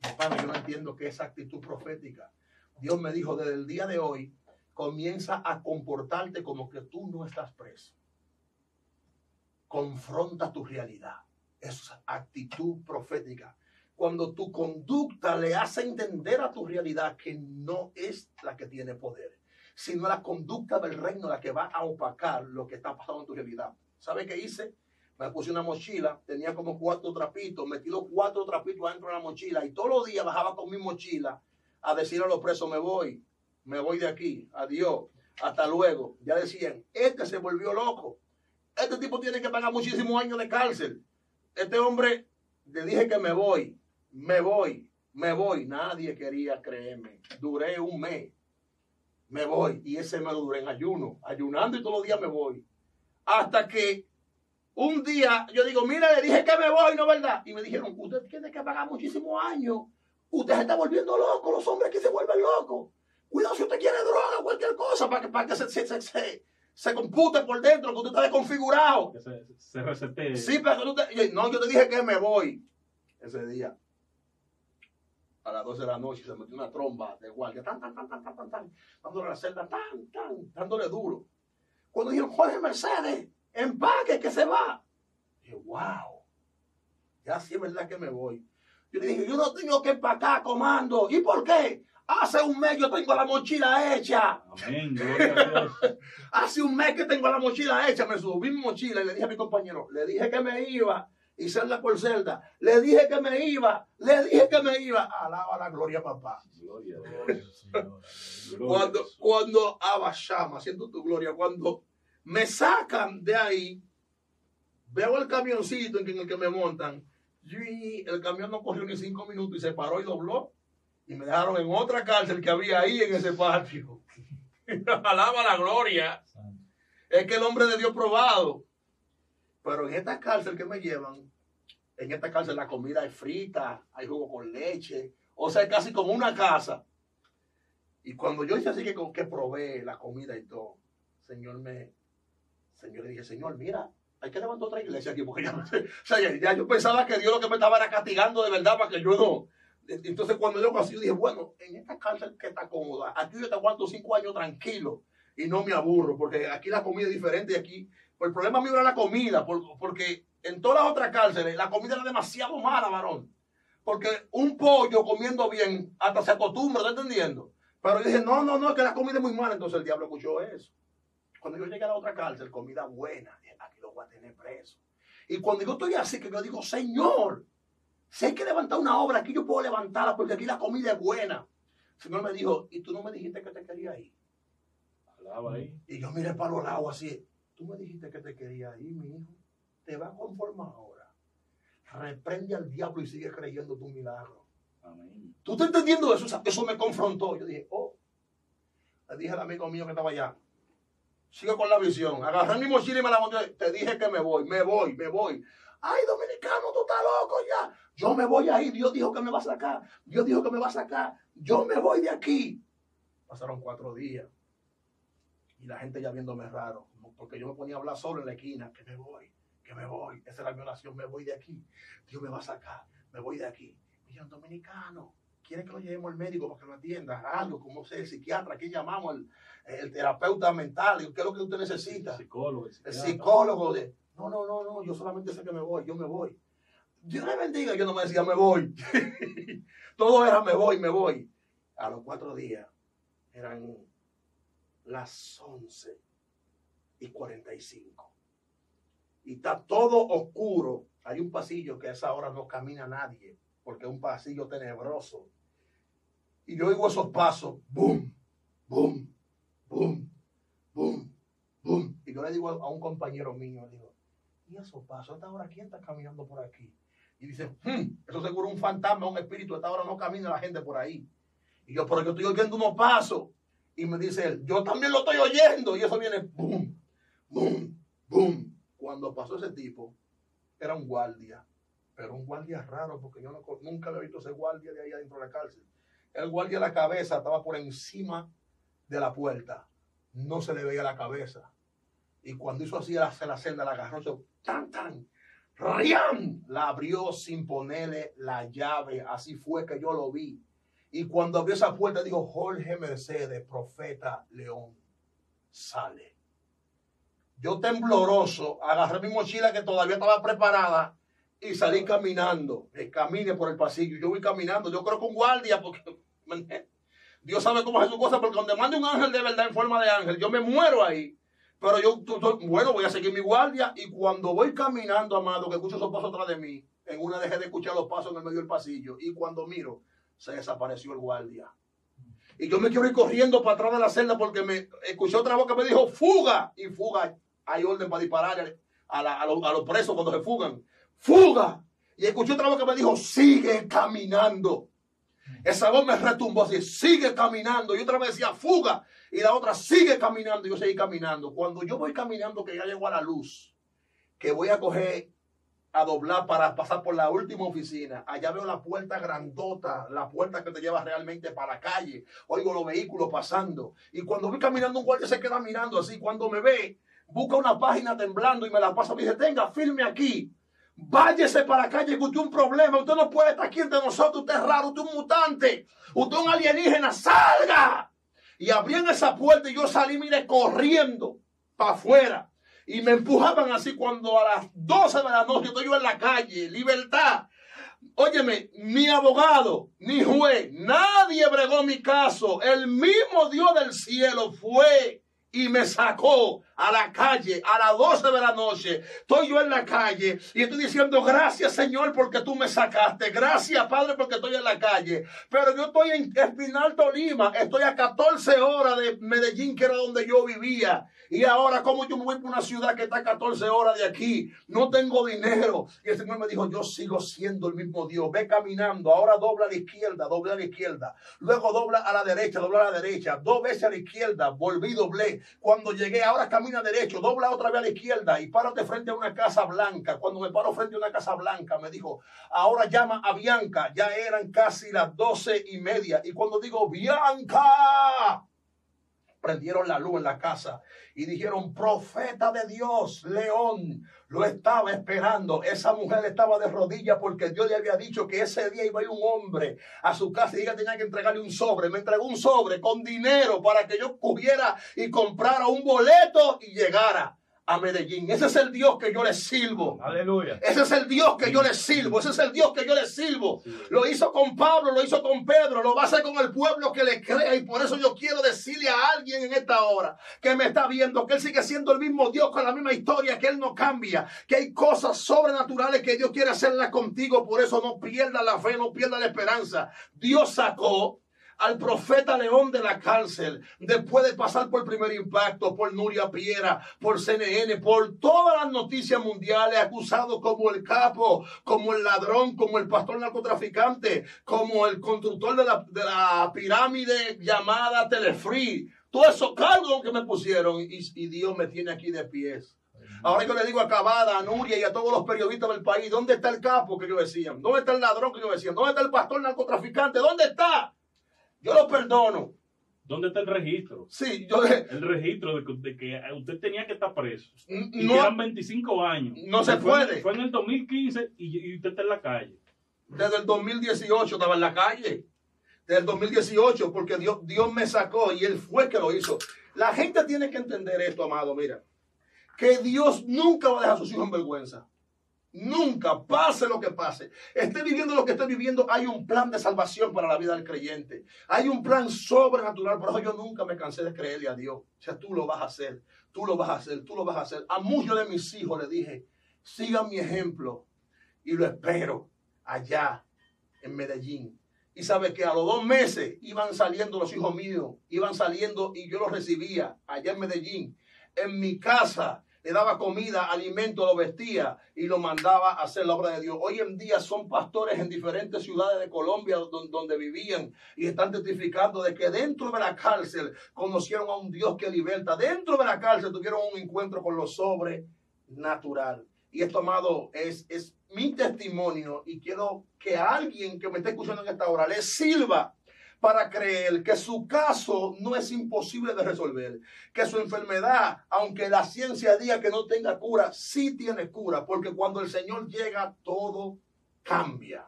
Papá, yo no entiendo qué es actitud profética. Dios me dijo, desde el día de hoy, comienza a comportarte como que tú no estás preso. Confronta tu realidad. Eso es actitud profética. Cuando tu conducta le hace entender a tu realidad que no es la que tiene poder, sino la conducta del reino la que va a opacar lo que está pasando en tu realidad. ¿Sabe qué hice? Me puse una mochila, tenía como cuatro trapitos, metí los cuatro trapitos adentro de la mochila y todos los días bajaba con mi mochila a decir a los presos, me voy, me voy de aquí, adiós, hasta luego. Ya decían, este se volvió loco. Este tipo tiene que pagar muchísimos años de cárcel. Este hombre, le dije que me voy, me voy, me voy. Nadie quería creerme. Duré un mes. Me voy. Y ese me lo duré en ayuno, ayunando y todos los días me voy. Hasta que un día yo digo, mira, le dije que me voy, ¿no verdad? Y me dijeron, usted tiene que pagar muchísimos años. Usted se está volviendo loco, los hombres que se vuelven locos. Cuidado si usted quiere droga o cualquier cosa para que, para que se, se, se, se, se compute por dentro, que usted está desconfigurado. Que se, se resete. Sí, pero que tú te- yo- no, yo te dije que me voy ese día. A las 12 de la noche se metió una tromba de guardia, tan, tan, tan, tan, tan, tan, tan, dándole la celda, tan, tan, dándole duro. Cuando dijeron, Jorge Mercedes, empaque que se va. Dije, wow, ya sí es verdad que me voy. Yo le dije, yo no tengo que empacar, comando. ¿Y por qué? Hace un mes yo tengo la mochila hecha. Amén, gloria a Dios. Hace un mes que tengo la mochila hecha, me subí mi mochila y le dije a mi compañero, le dije que me iba, y celda por celda, le dije que me iba, le dije que me iba, alaba la gloria papá. Gloria. Gloria Cuando, cuando Abashama, siento tu gloria, cuando me sacan de ahí, veo el camioncito en el que me montan, y el camión no corrió ni cinco minutos y se paró y dobló, y me dejaron en otra cárcel que había ahí en ese patio. alaba la gloria. es que el hombre de Dios probado. Pero en esta cárcel que me llevan, en esta cárcel la comida es frita, hay jugo con leche, o sea, es casi como una casa. Y cuando yo hice así que, que probé la comida y todo, Señor me, Señor le dije, Señor, mira, hay que levantar otra iglesia aquí, porque ya, o sea, ya, ya yo pensaba que Dios lo que me estaba era castigando de verdad para que yo no. Entonces, cuando yo así, yo dije, bueno, en esta cárcel que está cómoda, aquí yo te aguanto cinco años tranquilo y no me aburro, porque aquí la comida es diferente y aquí, pues el problema mío era la comida, por- porque en todas las otras cárceles la comida era demasiado mala, varón. Porque un pollo comiendo bien hasta se acostumbra, ¿estás entendiendo? Pero yo dije, no, no, no, que la comida es muy mala. Entonces el diablo escuchó eso. Cuando yo llegué a la otra cárcel, comida buena, aquí lo voy a tener preso. Y cuando yo estoy así, que yo digo, Señor, si hay que levantar una obra, aquí yo puedo levantarla porque aquí la comida es buena. El Señor me dijo, y tú no me dijiste que te quería ir. Alaba ahí. Y yo miré para los lados así. Tú me dijiste que te quería ir, mi hijo. Te va a conformar ahora. Reprende al diablo y sigue creyendo tu milagro. Amén. ¿Tú estás entendiendo eso? Eso me confrontó. Yo dije, oh. Le dije al amigo mío que estaba allá. Sigo con la visión. Agarré mi mochila y me la monté. Te dije que me voy, me voy, me voy. Ay, dominicano, tú estás loco ya. Yo me voy ahí. Dios dijo que me va a sacar. Dios dijo que me va a sacar. Yo me voy de aquí. Pasaron cuatro días. Y la gente ya viéndome raro. Porque yo me ponía a hablar solo en la esquina. Que me voy, que me voy. Esa era mi oración. Me voy de aquí. Dios me va a sacar. Me voy de aquí. Yo, dominicano. ¿Quiere que lo llevemos al médico para que lo atienda? Algo, como sea, el psiquiatra, aquí llamamos el, el terapeuta mental, ¿qué es lo que usted necesita? El psicólogo. El El psicólogo de, no, no, no, no, yo solamente sé que me voy, yo me voy. Dios me bendiga, yo no me decía me voy. Todo era me voy, me voy. A los cuatro días eran las 11 y 45. Y está todo oscuro. Hay un pasillo que a esa hora no camina nadie, porque es un pasillo tenebroso. Y yo oigo esos pasos, boom, boom, boom, boom, boom. Y yo le digo a, un compañero mío, le digo, ¿y esos pasos? ¿A esta hora quién está caminando por aquí? Y dice, "Hmm, eso seguro un fantasma, un espíritu, a esta hora no camina la gente por ahí. Y yo, pero yo estoy oyendo unos pasos. Y me dice él, yo también lo estoy oyendo. Y eso viene, boom, boom, boom. Cuando pasó ese tipo, era un guardia. Pero un guardia raro, porque yo no nunca había visto ese guardia de ahí adentro de la cárcel. El guardia de la cabeza estaba por encima de la puerta. No se le veía la cabeza. Y cuando hizo así la, la celda, la agarró, hizo tan, tan, ¡riam! La abrió sin ponerle la llave. Así fue que yo lo vi. Y cuando abrió esa puerta, dijo Jorge Mercedes, profeta León, sale. Yo tembloroso, agarré mi mochila que todavía estaba preparada y salí caminando. Camine por el pasillo. Yo voy caminando. Yo creo que un guardia, porque Dios sabe cómo es su cosa, porque donde mande un ángel de verdad en forma de ángel, yo me muero ahí. Pero yo, bueno, voy a seguir mi guardia y cuando voy caminando, amado, que escucho esos pasos atrás de mí, en una dejé de escuchar los pasos en el medio del pasillo y cuando miro, se desapareció el guardia. Y yo me quiero ir corriendo para atrás de la celda porque me escuché otra voz que me dijo, fuga. Y fuga, hay orden para disparar a, los presos cuando se fugan. Fuga. Y escuché otra voz que me dijo, sigue caminando. Esa voz me retumbó así, sigue caminando. Y otra vez decía, fuga. Y la otra, sigue caminando. Y yo seguí caminando. Cuando yo voy caminando, que ya llego a la luz, que voy a coger, a doblar para pasar por la última oficina, allá veo la puerta grandota, la puerta que te lleva realmente para la calle. Oigo los vehículos pasando. Y cuando voy caminando, un guardia se queda mirando así. Cuando me ve, busca una página temblando y me la pasa. Me dice, tenga, firme aquí. Váyese para la calle que usted es un problema. Usted no puede estar aquí entre nosotros. Usted es raro. Usted es un mutante. Usted es un alienígena. ¡Salga! Y abrían esa puerta y yo salí, mire, corriendo para afuera. Y me empujaban así cuando a las 12 de la noche estoy yo en la calle. Libertad. Óyeme, ni abogado, ni juez, nadie bregó mi caso. El mismo Dios del cielo fue y me sacó a la calle a las 12 de la noche. Estoy yo en la calle y estoy diciendo gracias Señor porque tú me sacaste. Gracias Padre porque estoy en la calle. Pero yo estoy en Espinal Tolima. Estoy a 14 horas de Medellín que era donde yo vivía. Y ahora como yo me voy para una ciudad que está a 14 horas de aquí. No tengo dinero. Y el Señor me dijo yo sigo siendo el mismo Dios. Ve caminando. Ahora dobla a la izquierda, dobla a la izquierda. Luego dobla a la derecha, dobla a la derecha. Dos veces a la izquierda. Volví, doblé. Cuando llegué, ahora camina derecho, dobla otra vez a la izquierda y párate frente a una casa blanca. Cuando me paro frente a una casa blanca, me dijo, ahora llama a Bianca. Ya eran casi las doce y media. Y cuando digo, Bianca, prendieron la luz en la casa y dijeron, profeta de Dios, León, lo estaba esperando. Esa mujer estaba de rodillas porque Dios le había dicho que ese día iba a ir un hombre a su casa y ella tenía que entregarle un sobre. Me entregó un sobre con dinero para que yo cogiera y comprara un boleto y llegara a Medellín. Ese es el Dios que yo le sirvo. Aleluya. Ese es el Dios que yo le sirvo. Ese es el Dios que yo le sirvo. Lo hizo con Pablo, lo hizo con Pedro, lo va a hacer con el pueblo que le crea. Y por eso yo quiero decirle a alguien en esta hora que me está viendo que Él sigue siendo el mismo Dios con la misma historia, que Él no cambia, que hay cosas sobrenaturales que Dios quiere hacerlas contigo. Por eso no pierda la fe, no pierda la esperanza. Dios sacó al profeta León de la cárcel, después de pasar por el primer impacto, por Nuria Piera, por CNN, por todas las noticias mundiales, acusado como el capo, como el ladrón, como el pastor narcotraficante, como el constructor de la, de la pirámide llamada Telefree. Todos esos cargos que me pusieron y, Dios me tiene aquí de pies. Ahora yo le digo a a Nuria y a todos los periodistas del país, ¿dónde está el capo que yo decían? ¿Dónde está el ladrón que yo decían? ¿Dónde está el pastor narcotraficante? ¿Dónde está? Yo lo perdono. ¿Dónde está el registro? Sí, yo El registro de que, de que usted tenía que estar preso. Y no, quedan 25 años. No se Fue puede. Fue en el 2015 y, y usted está en la calle. desde el 2018 estaba en la calle. Desde el 2018, porque Dios, Dios me sacó y Él fue que lo hizo. La gente tiene que entender esto, amado. Mira, que Dios nunca va a dejar a sus hijos en vergüenza. Nunca, pase lo que pase, esté viviendo lo que esté viviendo, hay un plan de salvación para la vida del creyente. Hay un plan sobrenatural. Por eso yo nunca me cansé de creerle a Dios. O sea, tú lo vas a hacer, tú lo vas a hacer, tú lo vas a hacer. A muchos de mis hijos les dije, sigan mi ejemplo y lo espero allá en Medellín. Y sabe que a los dos meses iban saliendo los hijos míos, iban saliendo y yo los recibía allá en Medellín. En mi casa le daba comida, alimento, lo vestía y lo mandaba a hacer la obra de Dios. Hoy en día son pastores en diferentes ciudades de Colombia donde, vivían y están testificando de que dentro de la cárcel conocieron a un Dios que liberta. Dentro de la cárcel tuvieron un encuentro con lo sobrenatural. Y esto, amado, es, es mi testimonio y quiero que alguien que me esté escuchando en esta hora le sirva para creer que su caso no es imposible de resolver, que su enfermedad, aunque la ciencia diga que no tenga cura, sí tiene cura, porque cuando el Señor llega, todo cambia.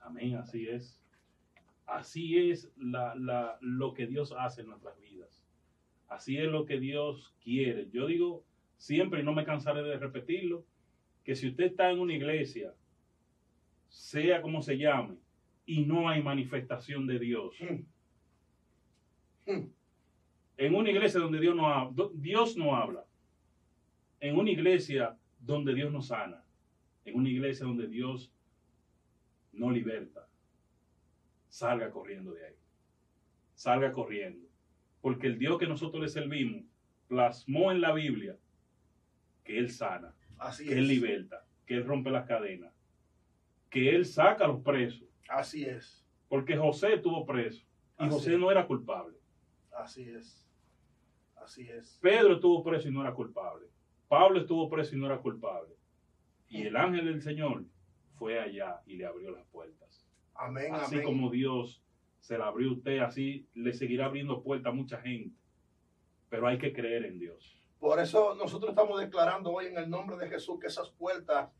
Amén, así es. Así es lo que Dios hace en nuestras vidas. Así es lo que Dios quiere. Yo digo siempre, y no me cansaré de repetirlo, que si usted está en una iglesia, sea como se llame, y no hay manifestación de Dios, Hmm. Hmm. en una iglesia donde Dios no, ha- Dios no habla, en una iglesia donde Dios no sana, en una iglesia donde Dios no liberta, salga corriendo de ahí. Salga corriendo. Porque el Dios que nosotros le servimos plasmó en la Biblia que Él sana, Así que Él liberta, que Él rompe las cadenas, que Él saca a los presos. Así es. Porque José estuvo preso y Así José es. no era culpable. Así es. Así es. Pedro estuvo preso y no era culpable. Pablo estuvo preso y no era culpable. Y el ángel del Señor fue allá y le abrió las puertas. Amén. Así amén. como Dios se la abrió a usted, así le seguirá abriendo puertas a mucha gente. Pero hay que creer en Dios. Por eso nosotros estamos declarando hoy en el nombre de Jesús que esas puertas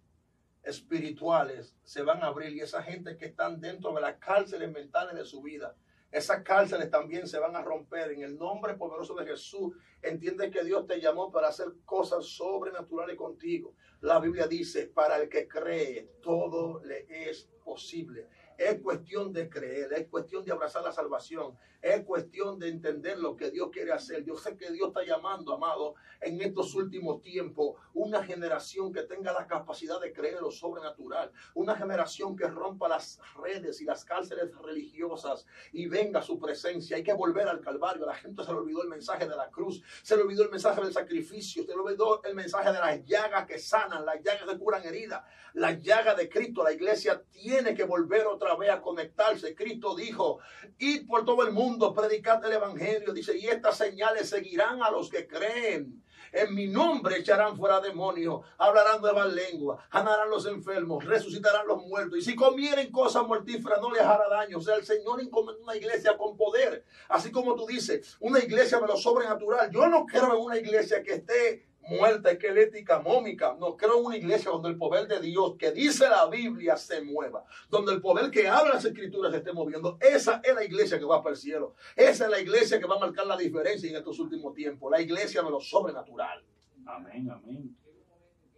espirituales se van a abrir y esa gente que están dentro de las cárceles mentales de su vida, esas cárceles también se van a romper en el nombre poderoso de Jesús. Entiende que Dios te llamó para hacer cosas sobrenaturales contigo. La Biblia dice, para el que cree, todo le es posible. Es cuestión de creer, es cuestión de abrazar la salvación, es cuestión de entender lo que Dios quiere hacer. Yo sé que Dios está llamando, amado, en estos últimos tiempos, una generación que tenga la capacidad de creer lo sobrenatural, una generación que rompa las redes y las cárceles religiosas y venga a su presencia. Hay que volver al Calvario. La gente se le olvidó el mensaje de la cruz, se le olvidó el mensaje del sacrificio, se le olvidó el mensaje de las llagas que sanan, las llagas que curan heridas, las llagas de Cristo. La iglesia tiene que volver otra otra a conectarse. Cristo dijo, id por todo el mundo, predicad el Evangelio. Dice, y estas señales seguirán a los que creen. En mi nombre echarán fuera demonios, hablarán nuevas lenguas, sanarán los enfermos, resucitarán los muertos. Y si comieren cosas mortíferas, no les hará daño. O sea, el Señor encomendó una iglesia con poder. Así como tú dices, una iglesia de lo sobrenatural. Yo no quiero en una iglesia que esté muerta, esquelética, mómica. No creo en una iglesia donde el poder de Dios, que dice la Biblia, se mueva. Donde el poder que habla las escrituras se esté moviendo. Esa es la iglesia que va para el cielo. Esa es la iglesia que va a marcar la diferencia en estos últimos tiempos. La iglesia de lo sobrenatural. Amén, amén.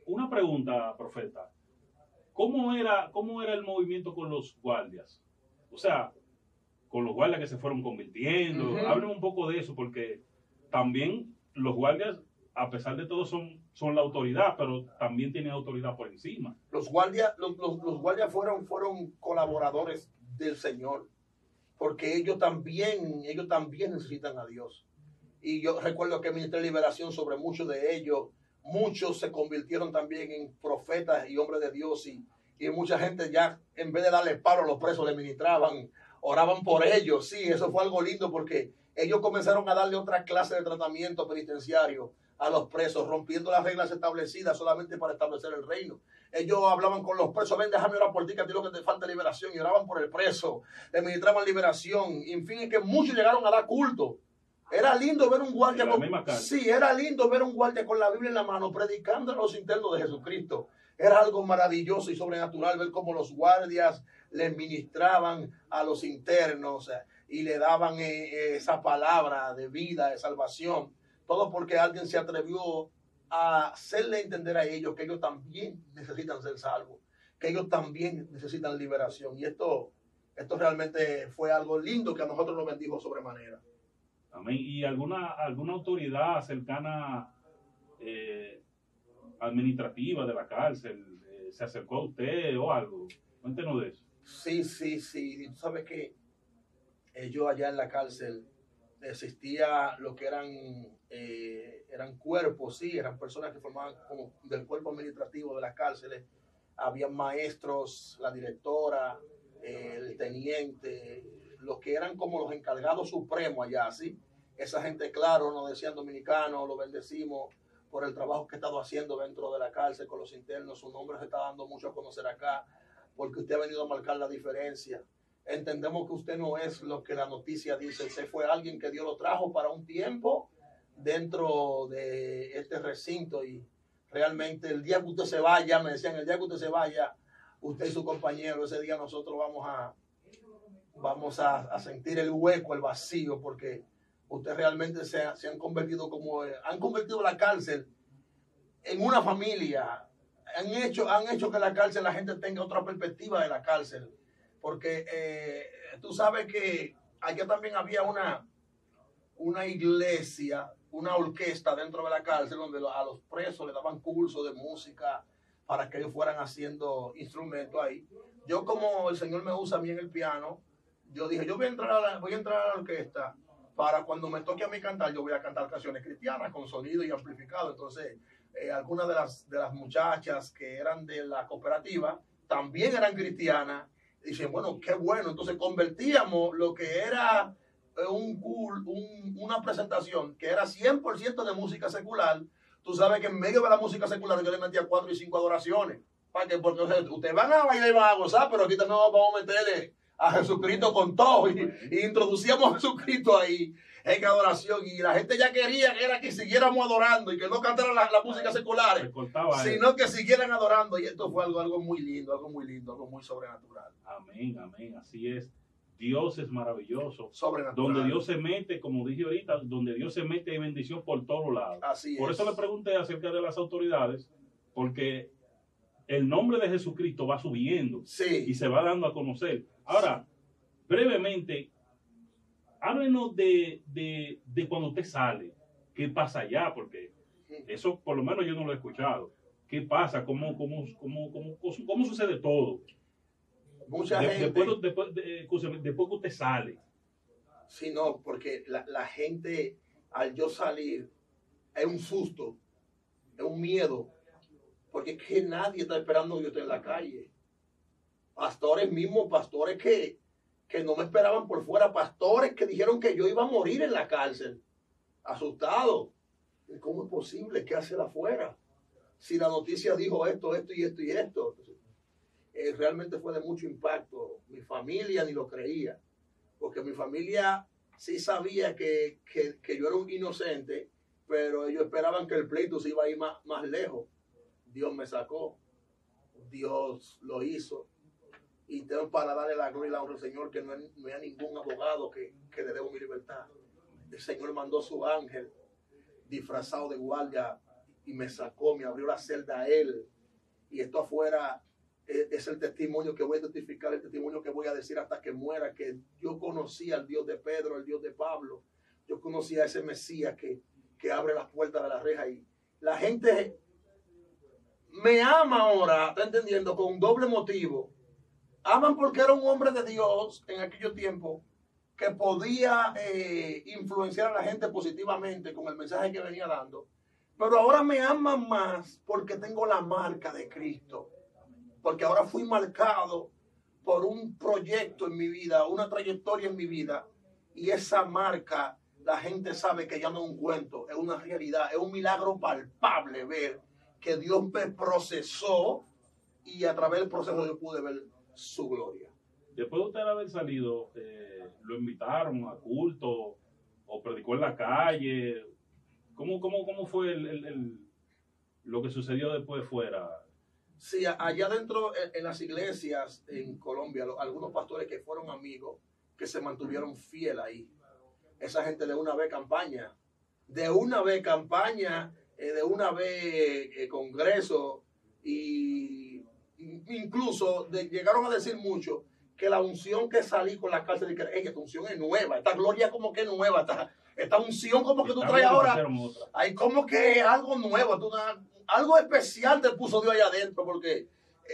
Una pregunta, profeta. ¿Cómo era, cómo era el movimiento con los guardias? O sea, con los guardias que se fueron convirtiendo. Hablen un poco de eso, porque también los guardias a pesar de todo, son, son la autoridad, pero también tienen autoridad por encima. Los guardias, los, los- guardias fueron, fueron colaboradores del Señor, porque ellos también, ellos también necesitan a Dios. Y yo recuerdo que ministré liberación sobre muchos de ellos. Muchos se convirtieron también en profetas y hombres de Dios. Y, y mucha gente ya, en vez de darle paro a los presos, le ministraban, oraban por ellos. Sí, eso fue algo lindo porque ellos comenzaron a darle otra clase de tratamiento penitenciario a los presos, rompiendo las reglas establecidas solamente para establecer el reino. Ellos hablaban con los presos, ven, déjame orar por ti, que a ti lo que te falta es liberación, y oraban por el preso, le ministraban liberación. Y en fin, es que muchos llegaron a dar culto. Era lindo ver un guardia con, sí, era lindo ver un guardia con la Biblia en la mano predicando a los internos de Jesucristo. Era algo maravilloso y sobrenatural ver cómo los guardias le ministraban a los internos eh, y le daban eh, esa palabra de vida, de salvación. Todo porque alguien se atrevió a hacerle entender a ellos que ellos también necesitan ser salvos, que ellos también necesitan liberación. Y esto, esto realmente fue algo lindo que a nosotros nos bendijo sobremanera. Amén. ¿Y alguna, alguna autoridad cercana eh, administrativa de la cárcel eh, se acercó a usted o algo? Cuéntenos de eso. Sí, sí, sí. Tú sabes que yo allá en la cárcel existía lo que eran, eh, eran cuerpos, sí, eran personas que formaban como del cuerpo administrativo de las cárceles. Habían maestros, la directora, eh, el teniente, los que eran como los encargados supremos allá, sí. Esa gente, claro, nos decían dominicanos, lo bendecimos por el trabajo que he estado haciendo dentro de la cárcel con los internos. Su nombre se está dando mucho a conocer acá porque usted ha venido a marcar la diferencia. Entendemos que usted no es lo que la noticia dice. Usted fue alguien que Dios lo trajo para un tiempo dentro de este recinto y realmente el día que usted se vaya, me decían, el día que usted se vaya, usted y su compañero, ese día nosotros vamos a vamos a, a sentir el hueco, el vacío, porque usted realmente se, se han convertido como, han convertido la cárcel en una familia, han hecho, han hecho que la cárcel, la gente tenga otra perspectiva de la cárcel. Porque eh, tú sabes que allá también había una, una iglesia, una orquesta dentro de la cárcel donde a los presos le daban cursos de música para que ellos fueran haciendo instrumentos ahí. Yo como el Señor me usa a mí en el piano, yo dije, yo voy a entrar a la, voy a entrar a la orquesta para cuando me toque a mí cantar, yo voy a cantar canciones cristianas con sonido y amplificado. Entonces, eh, algunas de las, de las muchachas que eran de la cooperativa también eran cristianas. Dicen, bueno, qué bueno. Entonces convertíamos lo que era eh, un, un- una presentación que era 100% de música secular. Tú sabes que en medio de la música secular yo le metía cuatro y cinco adoraciones. ¿Para qué? Porque o sea, ustedes van a bailar y van a gozar, pero aquí también vamos a meterle a Jesucristo con todo. Y, y introducíamos a Jesucristo ahí en adoración. Y la gente ya quería que era que siguiéramos adorando y que no cantaran la, la música secular Se cortaba eso. sino que siguieran adorando. Y esto fue algo, algo muy lindo, algo muy lindo, algo muy sobrenatural. Amén, amén. Así es. Dios es maravilloso. Sobrenatural. Donde Dios se mete, como dije ahorita, donde Dios se mete hay bendición por todos lados. Así Por es. eso le pregunté acerca de las autoridades, porque el nombre de Jesucristo va subiendo y se va dando a conocer. Ahora, brevemente, háblenos de, de, de cuando usted sale, qué pasa allá, porque eso por lo menos yo no lo he escuchado. ¿Qué pasa? ¿Cómo, cómo, cómo, cómo, cómo sucede todo? mucha De- gente. después, después, después que usted sale. Sí, no, porque la, la gente, al yo salir, es un susto, es un miedo, porque es que nadie está esperando que yo esté en la calle. Pastores mismos, pastores que, que no me esperaban por fuera, pastores que dijeron que yo iba a morir en la cárcel, asustado. ¿Cómo es posible? ¿Qué hace afuera? Si la noticia dijo esto, esto y esto y esto. Eh, realmente fue de mucho impacto. Mi familia ni lo creía, porque mi familia sí sabía que, que, yo era un inocente, pero ellos esperaban que el pleito se iba a ir más, más lejos. Dios me sacó, Dios lo hizo. Y tengo para darle la gloria y la honra al Señor que no, no hay ningún abogado que, que le dé mi libertad. El Señor mandó su ángel disfrazado de guardia y me sacó, me abrió la celda a él. Y esto afuera es el testimonio que voy a testificar, el testimonio que voy a decir hasta que muera, que yo conocí al Dios de Pedro, al Dios de Pablo, yo conocí a ese Mesías que, que abre las puertas de la reja y la gente me ama ahora, está entendiendo, con doble motivo. Aman porque era un hombre de Dios en aquellos tiempos que podía eh, influenciar a la gente positivamente con el mensaje que venía dando. Pero ahora me aman más porque tengo la marca de Cristo porque ahora fui marcado por un proyecto en mi vida, una trayectoria en mi vida, y esa marca, la gente sabe que ya no es un cuento, es una realidad, es un milagro palpable ver que Dios me procesó y a través del proceso yo pude ver su gloria. Después de usted haber salido, eh, lo invitaron a culto o predicó en la calle. ¿Cómo, cómo, cómo fue lo que sucedió después fuera? Sí, allá dentro en, las iglesias en Colombia, algunos pastores que fueron amigos, que se mantuvieron fiel ahí. Esa gente de una vez campaña, de una vez campaña, eh, de una vez eh, congreso, y incluso llegaron a decir mucho que la unción que salí con la cárcel, de que esta unción es nueva, esta gloria como que es nueva, esta, esta unción como que tú traes ahora, hay como que algo nuevo, tú, algo especial te puso Dios ahí adentro, porque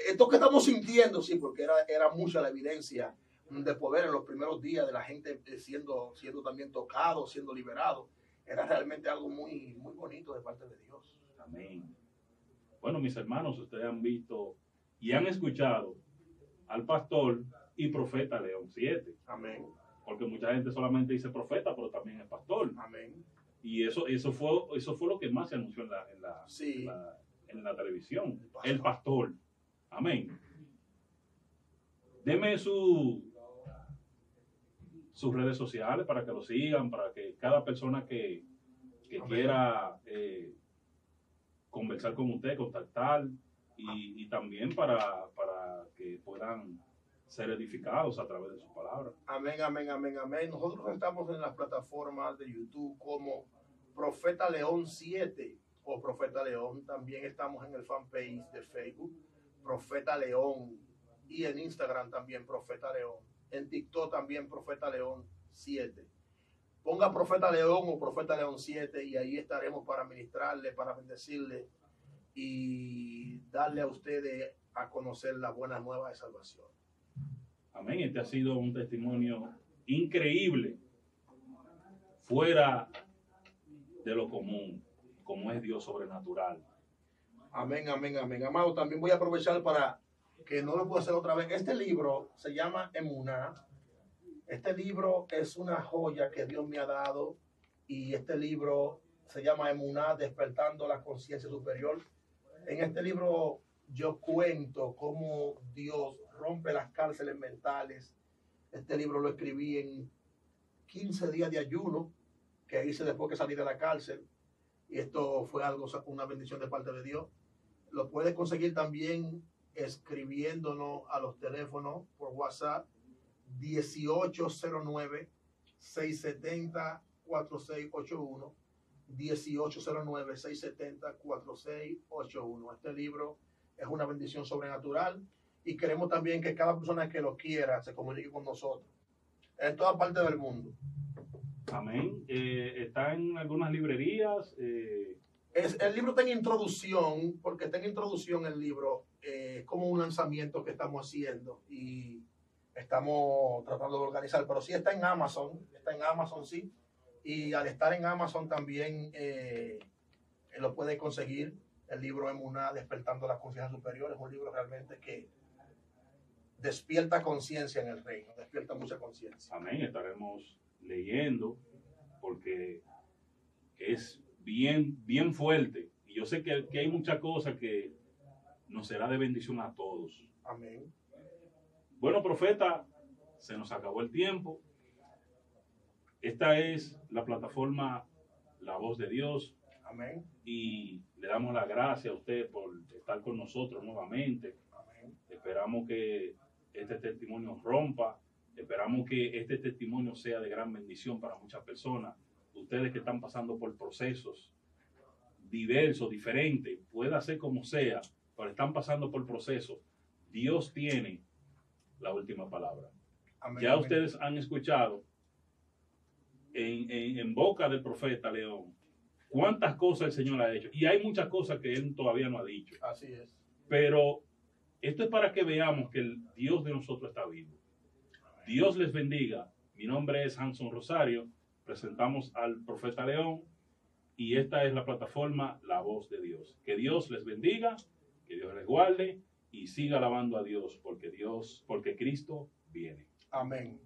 esto que estamos sintiendo, sí, porque era, era mucha la evidencia de poder en los primeros días de la gente eh, siendo, siendo también tocado, siendo liberado. Era realmente algo muy, muy bonito de parte de Dios. Amén. Bueno, mis hermanos, ustedes han visto y han escuchado al pastor y profeta León 7. Amén. Porque mucha gente solamente dice profeta, pero también es pastor. Amén. Y eso, eso, fue, eso fue lo que más se anunció en la, en la, en la, televisión. El pastor. Amén. Deme su, sus redes sociales para que lo sigan, para que cada persona que, quiera eh, conversar con usted, contactar y, también para, para que puedan ser edificados a través de su palabra. Amén, amén, amén, amén. Nosotros estamos en las plataformas de YouTube como Profeta León 7 o Profeta León. También estamos en el fanpage de Facebook, Profeta León. Y en Instagram también, Profeta León. En TikTok también, Profeta León 7. Ponga Profeta León o Profeta León 7 y ahí estaremos para ministrarle, para bendecirle y darle a ustedes a conocer la buena nueva de salvación. Amén. Este ha sido un testimonio increíble, fuera de lo común, como es Dios sobrenatural. Amén, amén, amén. Amado, también voy a aprovechar para que no lo puedo hacer otra vez. Este libro se llama Emuná. Este libro es una joya que Dios me ha dado y este libro se llama Emuná, despertando la conciencia superior. En este libro yo cuento cómo Dios rompe las cárceles mentales. Este libro lo escribí en 15 días de ayuno que hice después que salí de la cárcel. Y esto fue algo, una bendición de parte de Dios. Lo puedes conseguir también escribiéndonos a los teléfonos por WhatsApp 1809 670 4681 1809 670 4681. Este libro es una bendición sobrenatural y queremos también que cada persona que lo quiera se comunique con nosotros en toda parte del mundo. Amén. Eh, está en algunas librerías. Eh. Es, el libro está en introducción, porque está en introducción el libro, eh, como un lanzamiento que estamos haciendo y estamos tratando de organizar, pero sí está en Amazon, está en Amazon, sí. Y al estar en Amazon también lo puede conseguir el libro Emuna, Despertando las Conciencias Superiores, un libro realmente que despierta conciencia en el reino, despierta mucha conciencia. Amén. Estaremos leyendo porque es bien, bien fuerte. Y yo sé que, que hay muchas cosas que nos será de bendición a todos. Amén. Bueno, profeta, se nos acabó el tiempo. Esta es la plataforma La Voz de Dios Amén. y le damos la gracias a usted por estar con nosotros nuevamente. Amén. Esperamos que este testimonio rompa. Esperamos que este testimonio sea de gran bendición para muchas personas. Ustedes que están pasando por procesos diversos, diferentes, pueda ser como sea, pero están pasando por procesos. Dios tiene la última palabra. Amén. Ya Amén. ustedes han escuchado en, en- en boca del profeta León cuántas cosas el Señor ha hecho. Y hay muchas cosas que Él todavía no ha dicho. Así es. Pero esto es para que veamos que el Dios de nosotros está vivo. Dios les bendiga. Mi nombre es Hanson Rosario. Presentamos al profeta León y esta es la plataforma La Voz de Dios. Que Dios les bendiga, que Dios les guarde y siga alabando a Dios porque Dios, porque Cristo viene. Amén.